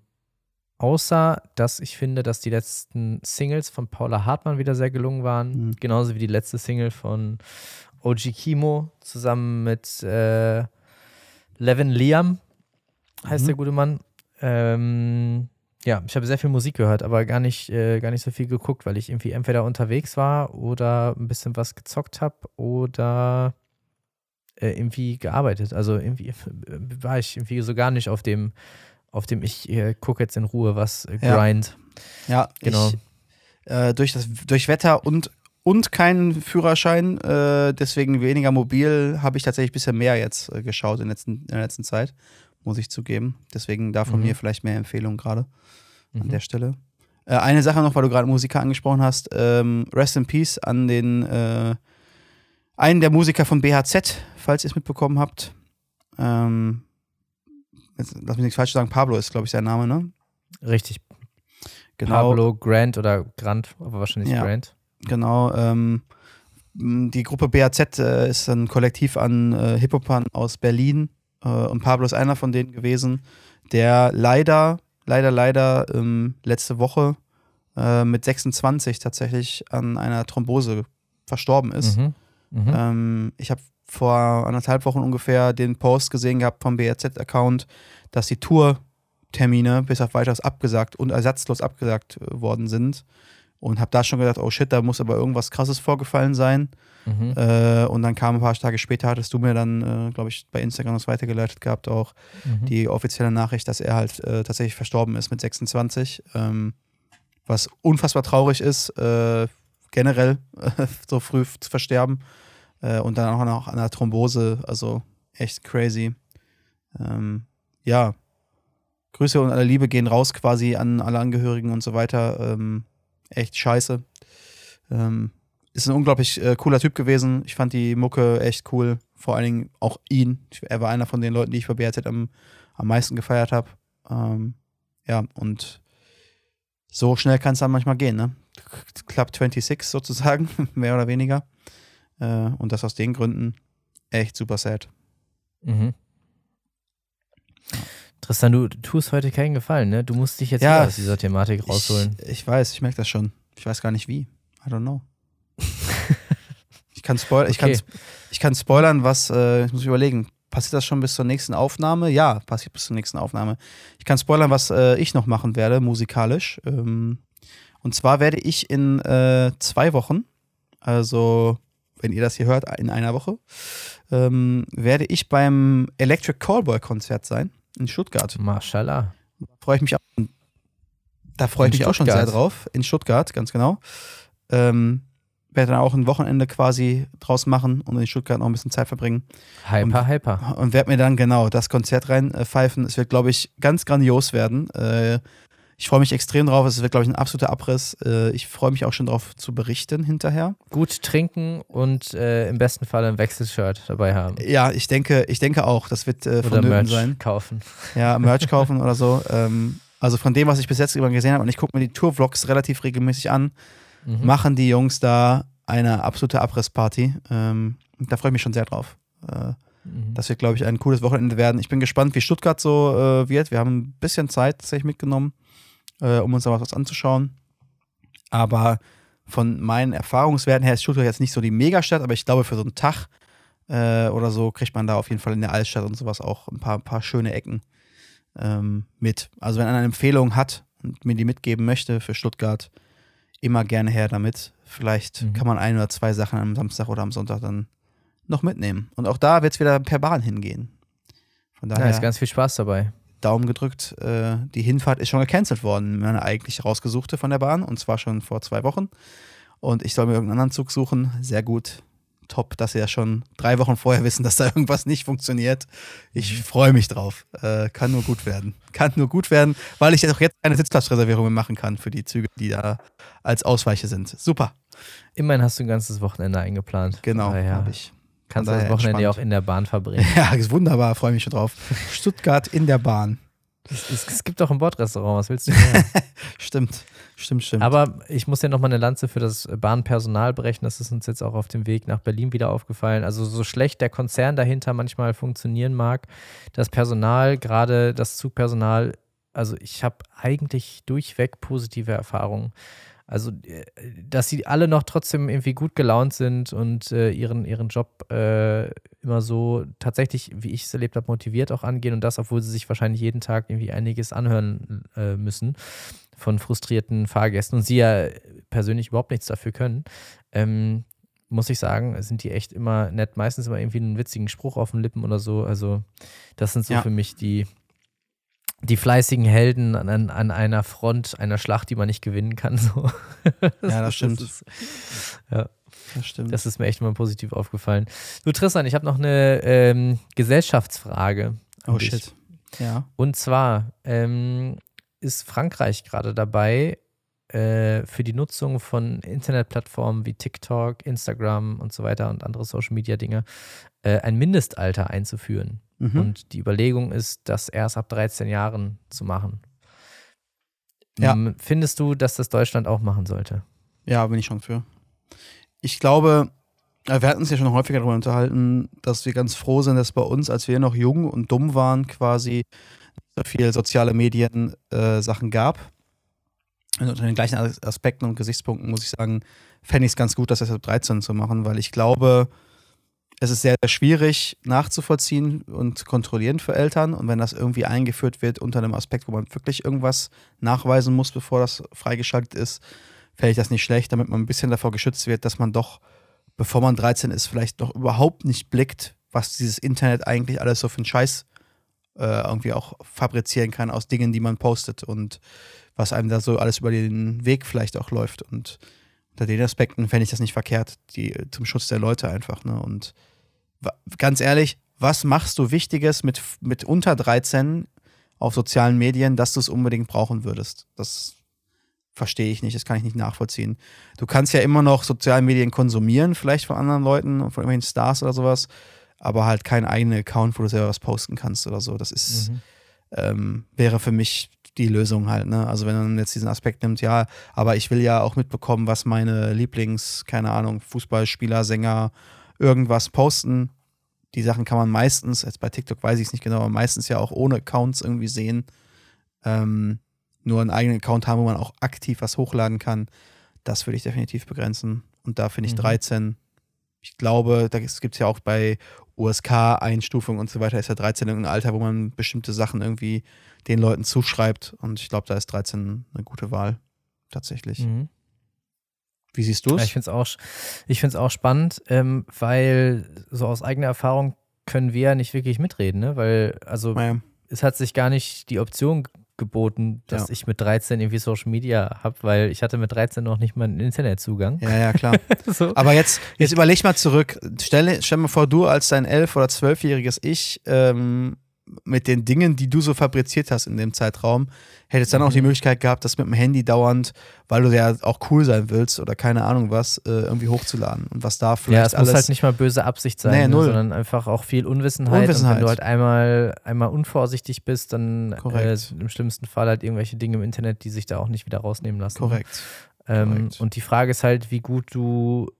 Speaker 1: außer, dass ich finde, dass die letzten Singles von Paula Hartmann wieder sehr gelungen waren. Mhm. Genauso wie die letzte Single von OG Kimo zusammen mit äh, Levin Liam, heißt mhm. der gute Mann. Ähm, ja, ich habe sehr viel Musik gehört, aber gar nicht, äh, gar nicht so viel geguckt, weil ich irgendwie entweder unterwegs war oder ein bisschen was gezockt habe oder äh, irgendwie gearbeitet. Also irgendwie war ich irgendwie so gar nicht auf dem, auf dem ich äh, gucke jetzt in Ruhe was äh, grind.
Speaker 2: Ja, ja genau. Ich, äh, durch, das, durch Wetter und, und keinen Führerschein, äh, deswegen weniger mobil, habe ich tatsächlich ein bisschen mehr jetzt äh, geschaut in, letzten, in der letzten Zeit, muss ich zugeben. Deswegen da von mhm. mir vielleicht mehr Empfehlungen gerade mhm. an der Stelle. eine Sache noch, weil du gerade Musiker angesprochen hast. Ähm, Rest in Peace an den einen der Musiker von BHZ, falls ihr es mitbekommen habt. Ähm, jetzt, lass mich nichts falsch sagen, Pablo ist, glaube ich, sein Name, ne?
Speaker 1: Richtig. Genau. Pablo Grant oder Grant, aber wahrscheinlich ja, Grant.
Speaker 2: Genau. Ähm, die Gruppe BHZ äh, ist ein Kollektiv an äh, Hip-Hopern aus Berlin äh, und Pablo ist einer von denen gewesen, der leider, leider, leider ähm, letzte Woche äh, mit 26 tatsächlich an einer Thrombose verstorben ist. Mhm. Mhm. Ähm, ich habe vor anderthalb Wochen ungefähr den Post gesehen gehabt vom BRZ-Account, dass die Tourtermine bis auf weiteres abgesagt und ersatzlos abgesagt äh, worden sind. Und habe da schon gedacht, oh shit, da muss aber irgendwas krasses vorgefallen sein. Mhm. Äh, und dann kam ein paar Tage später, hattest du mir dann, äh, glaube ich, bei Instagram das weitergeleitet gehabt, auch mhm. die offizielle Nachricht, dass er halt äh, tatsächlich verstorben ist mit 26. Ähm, was unfassbar traurig ist, äh, generell so früh zu versterben. Äh, und dann auch noch an der Thrombose, also echt crazy. Ähm, ja, Grüße und alle Liebe gehen raus quasi an alle Angehörigen und so weiter. Ähm, echt scheiße. Ähm, ist ein unglaublich äh, cooler Typ gewesen. Ich fand die Mucke echt cool. Vor allen Dingen auch ihn. Er war einer von den Leuten, die ich bei BRZ am, am meisten gefeiert habe. Ähm, ja, und so schnell kann es dann manchmal gehen, ne? Club 26 sozusagen, mehr oder weniger. Äh, und das aus den Gründen echt super sad.
Speaker 1: Mhm. Tristan, du tust heute keinen Gefallen, ne? Du musst dich jetzt ja, aus dieser Thematik rausholen.
Speaker 2: Ich, ich weiß, ich merke das schon. Ich weiß gar nicht wie. I don't know. ich, kann spoil okay. ich, kann, ich kann spoilern, was, äh, ich muss überlegen, passiert das schon bis zur nächsten Aufnahme? Ja, passiert bis zur nächsten Aufnahme. Ich kann spoilern, was äh, ich noch machen werde, musikalisch. Ähm, und zwar werde ich in äh, zwei Wochen, also wenn ihr das hier hört, in einer Woche, ähm, werde ich beim Electric Callboy Konzert sein in Stuttgart.
Speaker 1: Mashallah.
Speaker 2: Da freue ich mich auch, da freue ich mich auch schon sehr drauf. In Stuttgart, ganz genau. Ähm, werde dann auch ein Wochenende quasi draus machen und in Stuttgart noch ein bisschen Zeit verbringen.
Speaker 1: Hyper, und, hyper.
Speaker 2: Und werde mir dann genau das Konzert reinpfeifen. Es wird, glaube ich, ganz grandios werden. Äh, ich freue mich extrem drauf. Es wird, glaube ich, ein absoluter Abriss. Äh, ich freue mich auch schon darauf zu berichten hinterher.
Speaker 1: Gut trinken und äh, im besten Fall ein Wechselshirt dabei haben.
Speaker 2: Ja, ich denke, ich denke auch. Das wird äh,
Speaker 1: von Merch sein. kaufen.
Speaker 2: Ja, Merch kaufen oder so. Ähm, also von dem, was ich bis jetzt immer gesehen habe, und ich gucke mir die Tour-Vlogs relativ regelmäßig an, mhm. machen die Jungs da eine absolute Abrissparty. Ähm, da freue ich mich schon sehr drauf. Äh, mhm. Das wird, glaube ich, ein cooles Wochenende werden. Ich bin gespannt, wie Stuttgart so äh, wird. Wir haben ein bisschen Zeit tatsächlich mitgenommen äh, um uns da was anzuschauen. Aber von meinen Erfahrungswerten her ist Stuttgart jetzt nicht so die Megastadt, aber ich glaube, für so einen Tag äh, oder so kriegt man da auf jeden Fall in der Altstadt und sowas auch ein paar, paar schöne Ecken ähm, mit. Also wenn einer eine Empfehlung hat und mir die mitgeben möchte für Stuttgart, immer gerne her damit. Vielleicht mhm. kann man ein oder zwei Sachen am Samstag oder am Sonntag dann noch mitnehmen. Und auch da wird es wieder per Bahn hingehen.
Speaker 1: Von daher. Da ist ganz viel Spaß dabei.
Speaker 2: Daumen gedrückt, äh, die Hinfahrt ist schon gecancelt worden, meine eigentlich rausgesuchte von der Bahn, und zwar schon vor zwei Wochen. Und ich soll mir irgendeinen anderen Zug suchen. Sehr gut. top, dass sie ja schon drei Wochen vorher wissen, dass da irgendwas nicht funktioniert. Ich freue mich drauf. Äh, kann nur gut werden. Kann nur gut werden, weil ich auch jetzt eine Sitzplatzreservierung mehr machen kann für die Züge, die da als Ausweiche sind. Super.
Speaker 1: Immerhin hast du ein ganzes Wochenende eingeplant.
Speaker 2: Genau,
Speaker 1: Daher
Speaker 2: habe ich.
Speaker 1: Kannst du das Wochenende ja auch
Speaker 2: entspannt.
Speaker 1: in der Bahn verbringen.
Speaker 2: Ja, ist wunderbar, freue mich schon drauf. Stuttgart in der Bahn.
Speaker 1: es, es, es gibt doch ein Bordrestaurant, was willst du mehr?
Speaker 2: Stimmt, stimmt, stimmt.
Speaker 1: Aber ich muss ja nochmal eine Lanze für das Bahnpersonal brechen. Das ist uns jetzt auch auf dem Weg nach Berlin wieder aufgefallen. Also so schlecht der Konzern dahinter manchmal funktionieren mag, das Personal, gerade das Zugpersonal, also ich habe eigentlich durchweg positive Erfahrungen. Also, äh, dass sie alle noch trotzdem irgendwie gut gelaunt sind und äh, ihren, ihren Job äh, immer so tatsächlich, wie ich es erlebt habe, motiviert auch angehen und das, obwohl sie sich wahrscheinlich jeden Tag irgendwie einiges anhören äh, müssen von frustrierten Fahrgästen und sie ja persönlich überhaupt nichts dafür können, ähm, muss ich sagen, sind die echt immer nett. Meistens immer irgendwie einen witzigen Spruch auf den Lippen oder so. Also, das sind so
Speaker 2: Ja.
Speaker 1: für mich die, die fleißigen Helden an, an einer Front einer Schlacht, die man nicht gewinnen kann. So.
Speaker 2: Ja, das stimmt.
Speaker 1: ist, ja,
Speaker 2: das stimmt.
Speaker 1: das ist mir echt mal positiv aufgefallen. Du, Tristan, ich habe noch eine ähm, Gesellschaftsfrage.
Speaker 2: oh
Speaker 1: dich.
Speaker 2: shit. Ja.
Speaker 1: Und zwar ähm, ist Frankreich gerade dabei, äh, für die Nutzung von Internetplattformen wie TikTok, Instagram und so weiter und andere Social Media Dinge äh, ein Mindestalter einzuführen.
Speaker 2: Mhm.
Speaker 1: Und die Überlegung ist, das erst ab 13 Jahren zu machen.
Speaker 2: Ja.
Speaker 1: Findest du, dass das Deutschland auch machen sollte?
Speaker 2: Ja, bin ich schon für. Ich glaube, äh, wir hatten uns ja schon häufiger darüber unterhalten, dass wir ganz froh sind, dass bei uns, als wir noch jung und dumm waren, quasi so viel soziale Medien äh, Sachen gab. Und unter den gleichen As- Aspekten und Gesichtspunkten muss ich sagen, fände ich es ganz gut, das ab 13 zu machen, weil ich glaube, es ist sehr, sehr schwierig nachzuvollziehen und kontrollieren für Eltern. Und wenn das irgendwie eingeführt wird unter einem Aspekt, wo man wirklich irgendwas nachweisen muss, bevor das freigeschaltet ist, fände ich das nicht schlecht, damit man ein bisschen davor geschützt wird, dass man doch, bevor man 13 ist, vielleicht noch überhaupt nicht blickt, was dieses Internet eigentlich alles so für einen Scheiß äh, irgendwie auch fabrizieren kann aus Dingen, die man postet und was einem da so alles über den Weg vielleicht auch läuft. Und unter den Aspekten fände ich das nicht verkehrt, die zum Schutz der Leute einfach. Ne? Und ganz ehrlich, was machst du Wichtiges mit, mit unter 13 auf sozialen Medien, dass du es unbedingt brauchen würdest? Das verstehe ich nicht, das kann ich nicht nachvollziehen. Du kannst ja immer noch soziale Medien konsumieren, vielleicht von anderen Leuten, von irgendwelchen Stars oder sowas, aber halt kein eigener Account, wo du selber was posten kannst oder so. Das ist,
Speaker 1: Mhm.
Speaker 2: ähm, wäre für mich die Lösung halt. Ne? Also wenn man jetzt diesen Aspekt nimmt, ja, aber ich will ja auch mitbekommen, was meine Lieblings, keine Ahnung, Fußballspieler, Sänger, irgendwas posten. Die Sachen kann man meistens, jetzt bei TikTok weiß ich es nicht genau, aber meistens ja auch ohne Accounts irgendwie sehen. Ähm, nur einen eigenen Account haben, wo man auch aktiv was hochladen kann. Das würde ich definitiv begrenzen. Und da finde ich
Speaker 1: Mhm.
Speaker 2: 13, ich glaube, da gibt es ja auch bei USK-Einstufung und so weiter, ist ja 13 irgendein Alter, wo man bestimmte Sachen irgendwie den Leuten zuschreibt. Und ich glaube, da ist 13 eine gute Wahl. Tatsächlich.
Speaker 1: Mhm.
Speaker 2: Wie siehst du
Speaker 1: Ja,
Speaker 2: es?
Speaker 1: ich finde es auch, ich find's auch spannend, ähm, weil so aus eigener Erfahrung können wir ja nicht wirklich mitreden, ne? Weil, also
Speaker 2: ja,
Speaker 1: es hat sich gar nicht die Option geboten, dass
Speaker 2: Ja.
Speaker 1: ich mit 13 irgendwie Social Media habe, weil ich hatte mit 13 noch nicht mal einen Internetzugang.
Speaker 2: ja, ja, klar.
Speaker 1: So.
Speaker 2: Aber jetzt, jetzt überleg mal zurück. Stell, stell mir vor, du als dein elf- oder zwölfjähriges Ich ähm, mit den Dingen, die du so fabriziert hast in dem Zeitraum, hättest dann auch die
Speaker 1: Mhm.
Speaker 2: Möglichkeit gehabt, das mit dem Handy dauernd, weil du ja auch cool sein willst oder keine Ahnung was, äh, irgendwie hochzuladen. Und was da vielleicht
Speaker 1: ja, es
Speaker 2: alles.
Speaker 1: muss halt nicht mal böse Absicht sein,
Speaker 2: Nee,
Speaker 1: ne,
Speaker 2: null.
Speaker 1: sondern einfach auch viel Unwissenheit. Und wenn
Speaker 2: Unwissenheit.
Speaker 1: du halt einmal, einmal unvorsichtig bist, dann äh, im schlimmsten Fall halt irgendwelche Dinge im Internet, die sich da auch nicht wieder rausnehmen lassen.
Speaker 2: korrekt.
Speaker 1: Ähm,
Speaker 2: Korrekt.
Speaker 1: und die Frage ist halt, wie gut du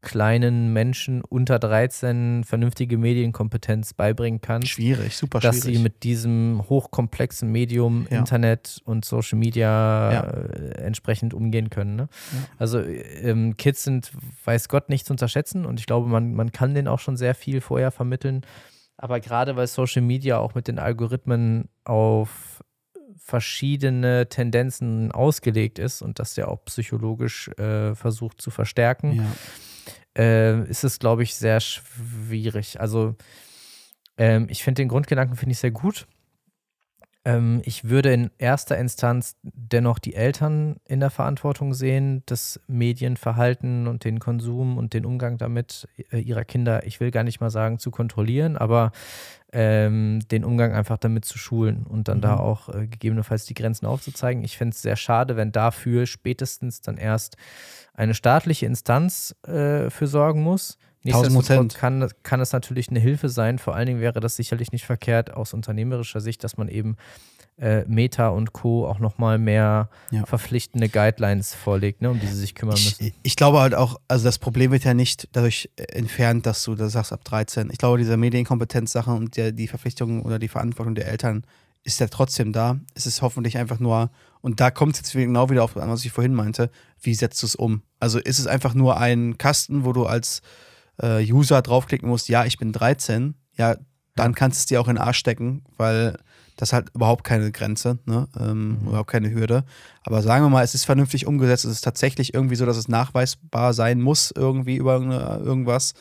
Speaker 1: kleinen Menschen unter 13 vernünftige Medienkompetenz beibringen kannst,
Speaker 2: Schwierig, super
Speaker 1: dass
Speaker 2: schwierig.
Speaker 1: sie mit diesem hochkomplexen Medium
Speaker 2: Ja.
Speaker 1: Internet und Social Media
Speaker 2: Ja.
Speaker 1: äh, entsprechend umgehen können. Ne?
Speaker 2: Ja.
Speaker 1: Also ähm, Kids sind, weiß Gott, nicht zu unterschätzen und ich glaube, man, man kann denen auch schon sehr viel vorher vermitteln. Aber gerade weil Social Media auch mit den Algorithmen auf verschiedene Tendenzen ausgelegt ist und das ja auch psychologisch äh, versucht zu verstärken,
Speaker 2: ja.
Speaker 1: Äh, ist es, glaube ich, sehr schwierig. Also ähm, ich finde den Grundgedanken finde ich sehr gut. Ähm, ich würde in erster Instanz dennoch die Eltern in der Verantwortung sehen, das Medienverhalten und den Konsum und den Umgang damit äh, ihrer Kinder, ich will gar nicht mal sagen zu kontrollieren, aber ähm, den Umgang einfach damit zu schulen und dann mhm. da auch äh, gegebenenfalls die Grenzen aufzuzeigen. Ich fände es sehr schade, wenn dafür spätestens dann erst eine staatliche Instanz äh, für sorgen muss. Nichtsdestotrotz kann, kann es natürlich eine Hilfe sein. Vor allen Dingen wäre das sicherlich nicht verkehrt aus unternehmerischer Sicht, dass man eben äh, Meta und Co. auch nochmal mehr ja. verpflichtende Guidelines vorlegt, ne, um die sie sich kümmern müssen.
Speaker 2: Ich, ich, glaube halt auch, also das Problem wird ja nicht dadurch entfernt, dass du da sagst ab 13. Ich glaube, diese Medienkompetenzsache und der, die Verpflichtung oder die Verantwortung der Eltern ist ja trotzdem da. Es ist hoffentlich einfach nur, und da kommt es jetzt genau wieder auf was ich vorhin meinte, wie setzt du es um? Also ist es einfach nur ein Kasten, wo du als äh, User draufklicken musst, ja, ich bin 13, ja, dann kannst du es dir auch in den Arsch stecken, weil das hat überhaupt keine Grenze, ne? ähm, mhm. überhaupt keine Hürde. Aber sagen wir mal, es ist vernünftig umgesetzt, es ist tatsächlich irgendwie so, dass es nachweisbar sein muss, irgendwie über irgendwas.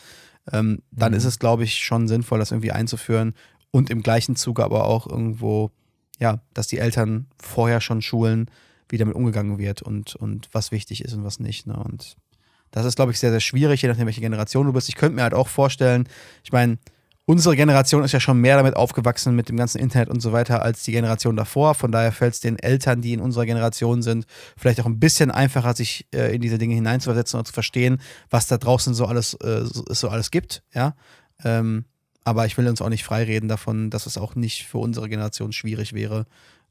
Speaker 2: Ähm, dann mhm. ist es, glaube ich, schon sinnvoll, das irgendwie einzuführen und im gleichen Zuge aber auch irgendwo, ja, dass die Eltern vorher schon schulen, wie damit umgegangen wird und, und was wichtig ist und was nicht. Ne? Und das ist, glaube ich, sehr, sehr schwierig, je nachdem, welche Generation du bist. Ich könnte mir halt auch vorstellen, ich meine, unsere Generation ist ja schon mehr damit aufgewachsen mit dem ganzen Internet und so weiter als die Generation davor. Von daher fällt es den Eltern, die in unserer Generation sind, vielleicht auch ein bisschen einfacher, sich äh, in diese Dinge hineinzuversetzen und zu verstehen, was da draußen so alles, äh, so, so, alles gibt. Ja. Ähm, aber ich will uns auch nicht freireden davon, dass es auch nicht für unsere Generation schwierig wäre,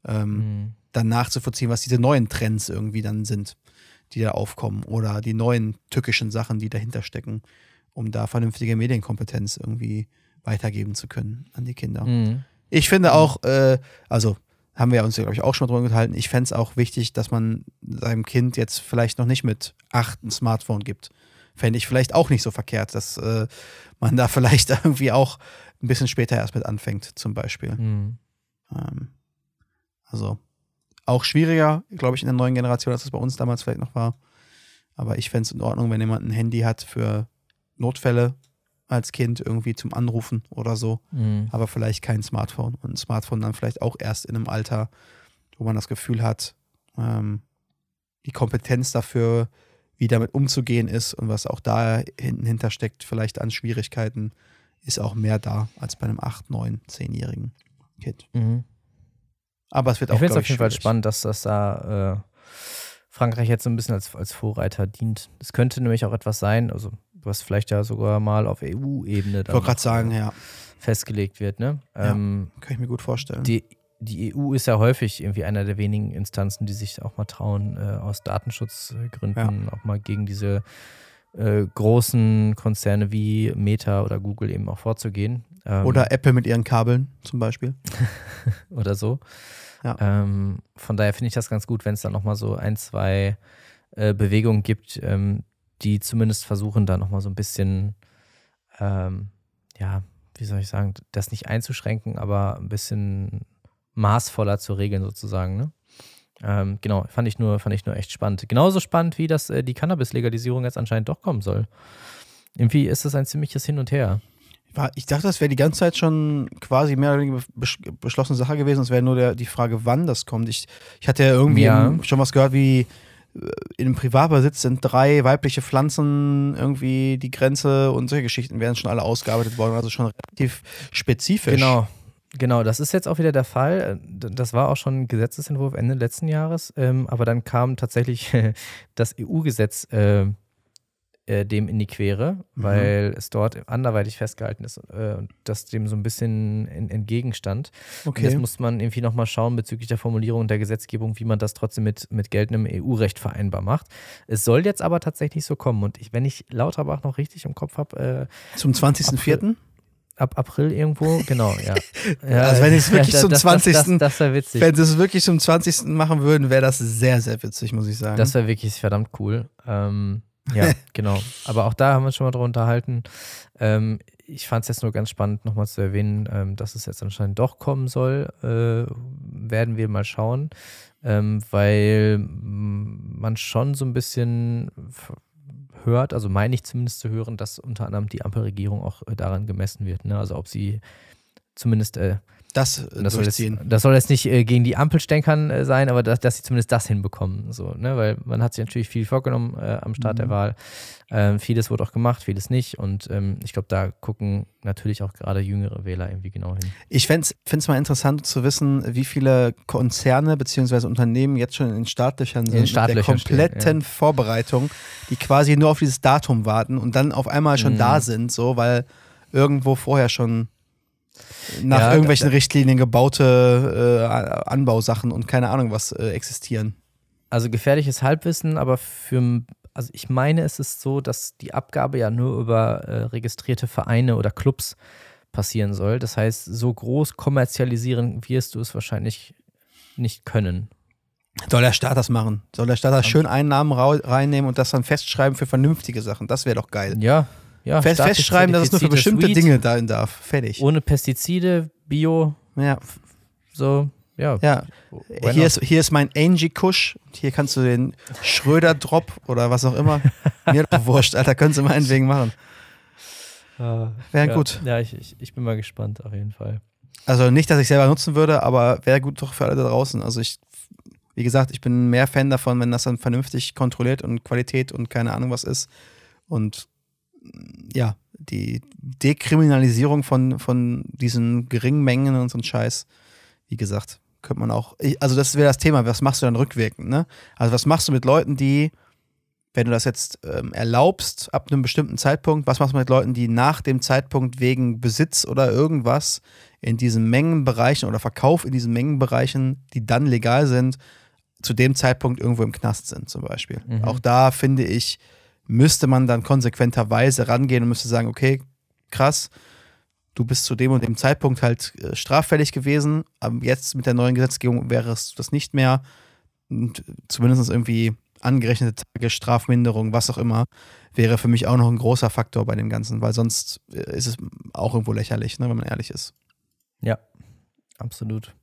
Speaker 2: ähm, mhm. dann nachzuvollziehen, was diese neuen Trends irgendwie dann sind die da aufkommen oder die neuen tückischen Sachen, die dahinter stecken, um da vernünftige Medienkompetenz irgendwie weitergeben zu können an die Kinder. Mhm. Ich finde auch, äh, also haben wir uns ja, glaube ich, auch schon drüber gehalten, ich fände es auch wichtig, dass man seinem Kind jetzt vielleicht noch nicht mit acht ein Smartphone gibt. Fände ich vielleicht auch nicht so verkehrt, dass äh, man da vielleicht irgendwie auch ein bisschen später erst mit anfängt, zum Beispiel. Mhm. Ähm, also auch schwieriger, glaube ich, in der neuen Generation, als es bei uns damals vielleicht noch war. Aber ich fände es in Ordnung, wenn jemand ein Handy hat für Notfälle als Kind irgendwie zum Anrufen oder so. Mhm. Aber vielleicht kein Smartphone. Und ein Smartphone dann vielleicht auch erst in einem Alter, wo man das Gefühl hat, ähm, die Kompetenz dafür, wie damit umzugehen ist und was auch da hinten hintersteckt, vielleicht an Schwierigkeiten, ist auch mehr da als bei einem 8, 9, 10-jährigen Kind. Mhm. Aber es wird auch,
Speaker 1: Ich finde es auf jeden Fall spannend, dass das da äh, Frankreich jetzt so ein bisschen als, als Vorreiter dient. Es könnte nämlich auch etwas sein, also was vielleicht ja sogar mal auf EU-Ebene
Speaker 2: Ich wollte gerade sagen, ja.
Speaker 1: festgelegt wird. Ne?
Speaker 2: Ja, ähm, kann ich mir gut vorstellen.
Speaker 1: Die, die EU ist ja häufig irgendwie einer der wenigen Instanzen, die sich auch mal trauen, äh, aus Datenschutzgründen ja. auch mal gegen diese äh, großen Konzerne wie Meta oder Google eben auch vorzugehen.
Speaker 2: Ähm, oder Apple mit ihren Kabeln zum Beispiel.
Speaker 1: oder so. Ja. Ähm, von daher finde ich das ganz gut, wenn es dann nochmal so ein, zwei äh, Bewegungen gibt, ähm, die zumindest versuchen, da nochmal so ein bisschen, ähm, ja, wie soll ich sagen, das nicht einzuschränken, aber ein bisschen maßvoller zu regeln sozusagen. Ne? Ähm, genau, fand ich, nur, fand ich nur echt spannend. Genauso spannend, wie das, äh, die Cannabis-Legalisierung jetzt anscheinend doch kommen soll. Irgendwie ist das ein ziemliches Hin und Her.
Speaker 2: Ich dachte, das wäre die ganze Zeit schon quasi mehr oder weniger beschlossene Sache gewesen. Es wäre nur der, die Frage, wann das kommt. Ich, ich hatte ja irgendwie ja. schon was gehört, wie äh, in einem Privatbesitz sind drei weibliche Pflanzen irgendwie die Grenze und solche Geschichten werden schon alle ausgearbeitet worden. Also schon relativ spezifisch.
Speaker 1: Genau. Genau, das ist jetzt auch wieder der Fall. Das war auch schon ein Gesetzesentwurf Ende letzten Jahres, ähm, aber dann kam tatsächlich das EU-Gesetz äh, dem in die Quere, mhm. weil es dort anderweitig festgehalten ist äh, und das dem so ein bisschen in, entgegenstand. Okay. Und jetzt muss man irgendwie nochmal schauen bezüglich der Formulierung der Gesetzgebung, wie man das trotzdem mit, mit geltendem EU-Recht vereinbar macht. Es soll jetzt aber tatsächlich so kommen und ich, wenn ich Lauterbach noch richtig im Kopf habe.
Speaker 2: Äh, Zum 20.04.?
Speaker 1: ab April irgendwo, genau, ja.
Speaker 2: ja also wenn es wirklich ja, zum das, 20. Das, das, das wäre witzig. Wenn sie es wirklich zum 20. machen würden, wäre das sehr, sehr witzig, muss ich sagen.
Speaker 1: Das wäre wirklich verdammt cool. Ähm, ja, genau. Aber auch da haben wir uns schon mal drüber unterhalten. Ähm, ich fand es jetzt nur ganz spannend, nochmal zu erwähnen, ähm, dass es jetzt anscheinend doch kommen soll. Äh, werden wir mal schauen, ähm, weil man schon so ein bisschen hört, also meine ich zumindest zu hören, dass unter anderem die Ampelregierung auch äh, daran gemessen wird. Ne? Also ob sie zumindest äh,
Speaker 2: Das, äh,
Speaker 1: das soll, jetzt,
Speaker 2: durchziehen.
Speaker 1: das soll jetzt nicht äh, gegen die Ampelstänkern äh, sein, aber dass, dass sie zumindest das hinbekommen. So, ne? Weil man hat sich natürlich viel vorgenommen äh, am Start der
Speaker 2: Mhm.
Speaker 1: Wahl. Ähm, vieles wurde auch gemacht, vieles nicht. Und ähm, ich glaube, da gucken natürlich auch gerade jüngere Wähler irgendwie genau hin.
Speaker 2: Ich fände es mal interessant zu wissen, wie viele Konzerne bzw. Unternehmen jetzt schon in den Startlöchern sind
Speaker 1: den
Speaker 2: mit der
Speaker 1: Startlöchern stehen,
Speaker 2: kompletten Vorbereitung, die quasi nur auf dieses Datum warten und dann auf einmal schon
Speaker 1: Mhm.
Speaker 2: da sind, so, weil irgendwo vorher schon nach
Speaker 1: Ja,
Speaker 2: irgendwelchen
Speaker 1: da-
Speaker 2: Richtlinien gebaute äh, Anbausachen und keine Ahnung was äh, existieren.
Speaker 1: Also gefährliches Halbwissen, aber für, also ich meine, es ist so, dass die Abgabe ja nur über äh, registrierte Vereine oder Clubs passieren soll. Das heißt, so groß kommerzialisieren wirst du es wahrscheinlich nicht können.
Speaker 2: Soll der Staat das machen? Soll der Staat da schön Einnahmen reinnehmen und das dann festschreiben für vernünftige Sachen? Das wäre doch geil.
Speaker 1: Ja, ja.
Speaker 2: Fest, festschreiben, dass es nur für bestimmte
Speaker 1: Weed,
Speaker 2: Dinge da darf. Fertig.
Speaker 1: Ohne Pestizide, Bio,
Speaker 2: Ja,
Speaker 1: so, ja.
Speaker 2: ja. Hier ist, hier ist mein Angie Kusch. Hier kannst du den Schröder Drop oder was auch immer. Mir doch wurscht, Alter, können sie meinetwegen machen. Wäre
Speaker 1: ja,
Speaker 2: gut.
Speaker 1: Ja, ich, ich, ich bin mal gespannt, auf jeden Fall.
Speaker 2: Also nicht, dass ich selber nutzen würde, aber wäre gut doch für alle da draußen. Also ich, wie gesagt, ich bin mehr Fan davon, wenn das dann vernünftig kontrolliert und Qualität und keine Ahnung was ist. Und ja, die Dekriminalisierung von, von diesen geringen Mengen und so ein Scheiß, wie gesagt, könnte man auch. Also das wäre das Thema, was machst du dann rückwirkend, ne? Also was machst du mit Leuten, die, wenn du das jetzt ähm, erlaubst, ab einem bestimmten Zeitpunkt, was machst du mit Leuten, die nach dem Zeitpunkt wegen Besitz oder irgendwas in diesen Mengenbereichen oder Verkauf in diesen Mengenbereichen, die dann legal sind, zu dem Zeitpunkt irgendwo im Knast sind, zum Beispiel.
Speaker 1: Mhm.
Speaker 2: Auch da finde ich, müsste man dann konsequenterweise rangehen und müsste sagen, okay, krass, du bist zu dem und dem Zeitpunkt halt äh, straffällig gewesen, aber jetzt mit der neuen Gesetzgebung wäre es das nicht mehr. Und zumindest irgendwie angerechnete Tage, Strafminderung, was auch immer, wäre für mich auch noch ein großer Faktor bei dem Ganzen, weil sonst äh, ist es auch irgendwo lächerlich, ne, wenn man ehrlich ist.
Speaker 1: Ja, absolut.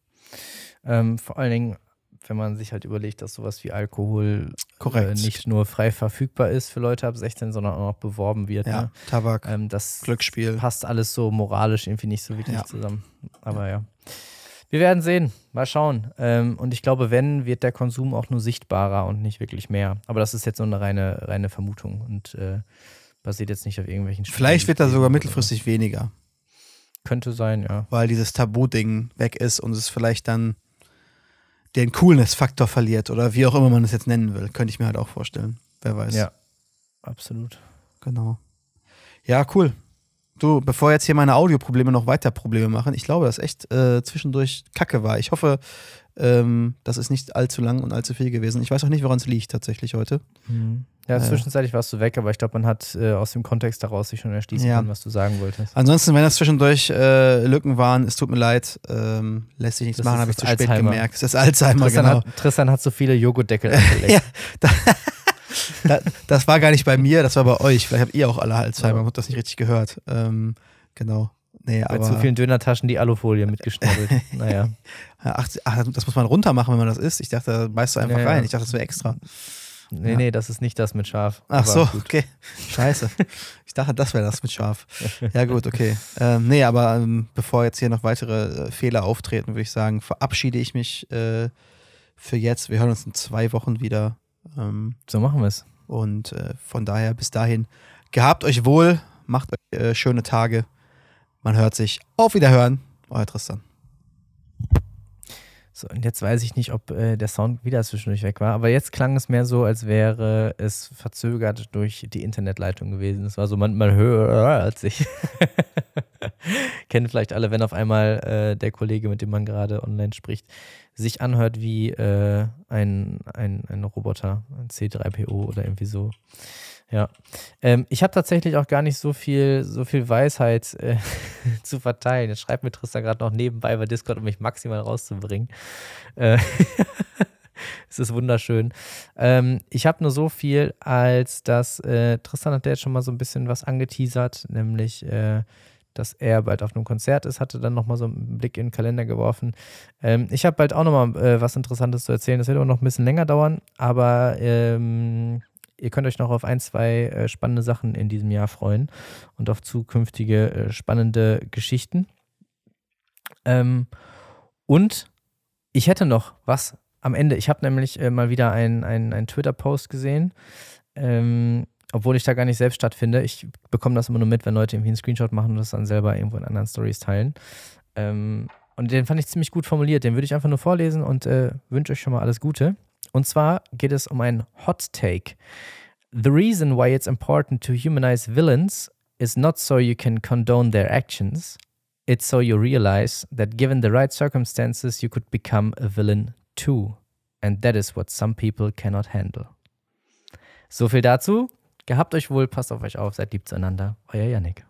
Speaker 1: Ähm, vor allen Dingen, wenn man sich halt überlegt, dass sowas wie Alkohol äh, nicht nur frei verfügbar ist für Leute ab 16, sondern auch noch beworben wird.
Speaker 2: Ja,
Speaker 1: Ne?
Speaker 2: Tabak,
Speaker 1: Ähm, das
Speaker 2: Glücksspiel.
Speaker 1: passt alles so moralisch irgendwie nicht so wirklich
Speaker 2: Ja.
Speaker 1: zusammen. Aber ja. Wir werden sehen. Mal schauen. Ähm, und ich glaube, wenn, wird der Konsum auch nur sichtbarer und nicht wirklich mehr. Aber das ist jetzt so eine reine, reine Vermutung und äh, basiert jetzt nicht auf irgendwelchen
Speaker 2: Vielleicht wird da
Speaker 1: Studien
Speaker 2: sogar
Speaker 1: oder so.
Speaker 2: mittelfristig weniger,
Speaker 1: Könnte sein, ja.
Speaker 2: weil dieses Tabu-Ding weg ist und es vielleicht dann den Coolness-Faktor verliert oder wie auch immer man es jetzt nennen will. Könnte ich mir halt auch vorstellen. Wer weiß.
Speaker 1: Ja, absolut.
Speaker 2: Genau. Ja, cool. Du, bevor jetzt hier meine Audioprobleme noch weiter Probleme machen, ich glaube, dass echt äh, zwischendurch Kacke war. Ich hoffe, ähm, das ist nicht allzu lang und allzu viel gewesen. Ich weiß auch nicht, woran es liegt tatsächlich heute.
Speaker 1: Mhm. Ja,
Speaker 2: Äh.
Speaker 1: zwischenzeitlich warst du weg, aber ich glaube, man hat äh, aus dem Kontext daraus sich schon erschließen
Speaker 2: Ja.
Speaker 1: können, was du sagen wolltest.
Speaker 2: Ansonsten, wenn das zwischendurch äh, Lücken waren, es tut mir leid, ähm, lässt sich nichts
Speaker 1: Das
Speaker 2: machen, habe ich zu spät
Speaker 1: Alzheimer.
Speaker 2: gemerkt. Es ist Alzheimer,
Speaker 1: Tristan,
Speaker 2: genau.
Speaker 1: hat, Tristan hat so viele Joghurtdeckel abgeleckt.
Speaker 2: Ja, da, da, das war gar nicht bei mir, das war bei euch. Vielleicht habt ihr auch alle Alzheimer und habt das nicht richtig gehört. Ähm, genau. Nee,
Speaker 1: Bei
Speaker 2: aber
Speaker 1: zu vielen Dönertaschen die Alufolie mitgeschnabbelt. naja.
Speaker 2: ach, ach, das muss man runter machen, wenn man das isst. Ich dachte, da beißt du einfach
Speaker 1: Ja, ja.
Speaker 2: rein. Ich dachte, das wäre extra.
Speaker 1: Nee,
Speaker 2: Ja.
Speaker 1: nee, das ist nicht das mit Schaf.
Speaker 2: Ach so,
Speaker 1: gut.
Speaker 2: okay. Scheiße. Ich dachte, das wäre das mit Schaf. Ja, gut, okay. Ähm, nee, aber ähm, bevor jetzt hier noch weitere äh, Fehler auftreten, würde ich sagen, verabschiede ich mich äh, für jetzt. Wir hören uns in zwei Wochen wieder. Ähm,
Speaker 1: So machen wir es.
Speaker 2: und äh, von daher bis dahin, gehabt euch wohl, macht euch äh, schöne Tage. Man hört sich. Auf Wiederhören. Euer Tristan.
Speaker 1: So, und jetzt weiß ich nicht, ob äh, der Sound wieder zwischendurch weg war, aber jetzt klang es mehr so, als wäre es verzögert durch die Internetleitung gewesen. Es war so, man, man hört sich. Kennen vielleicht alle, wenn auf einmal äh, der Kollege, mit dem man gerade online spricht, sich anhört wie äh, ein, ein, ein Roboter, ein C3PO oder irgendwie so. Ja. Ähm, ich habe tatsächlich auch gar nicht so viel, so viel Weisheit äh, zu verteilen. Jetzt schreibt mir Tristan gerade noch nebenbei bei Discord, um mich maximal rauszubringen. Äh, es ist wunderschön. Ähm, ich habe nur so viel, als dass äh, Tristan hat ja jetzt schon mal so ein bisschen was angeteasert, nämlich äh, dass er bald auf einem Konzert ist, hatte dann nochmal so einen Blick in den Kalender geworfen. Ähm, ich habe bald auch nochmal äh, was Interessantes zu erzählen. Das wird aber noch ein bisschen länger dauern, aber ähm, ihr könnt euch noch auf ein, zwei äh, spannende Sachen in diesem Jahr freuen und auf zukünftige äh, spannende Geschichten. Ähm, und ich hätte noch was am Ende. Ich habe nämlich äh, mal wieder einen ein Twitter-Post gesehen, ähm, obwohl ich da gar nicht selbst stattfinde. Ich bekomme das immer nur mit, wenn Leute irgendwie einen Screenshot machen und das dann selber irgendwo in anderen Stories teilen. Ähm, und den fand ich ziemlich gut formuliert. Den würde ich einfach nur vorlesen und äh, wünsche euch schon mal alles Gute. Und zwar geht es um einen Hot Take. The reason why it's important to humanize villains is not so you can condone their actions, it's so you realize that given the right circumstances, you could become a villain too. And that is what some people cannot handle. So viel dazu. Gehabt euch wohl, passt auf euch auf, seid lieb zueinander. Euer Yannick.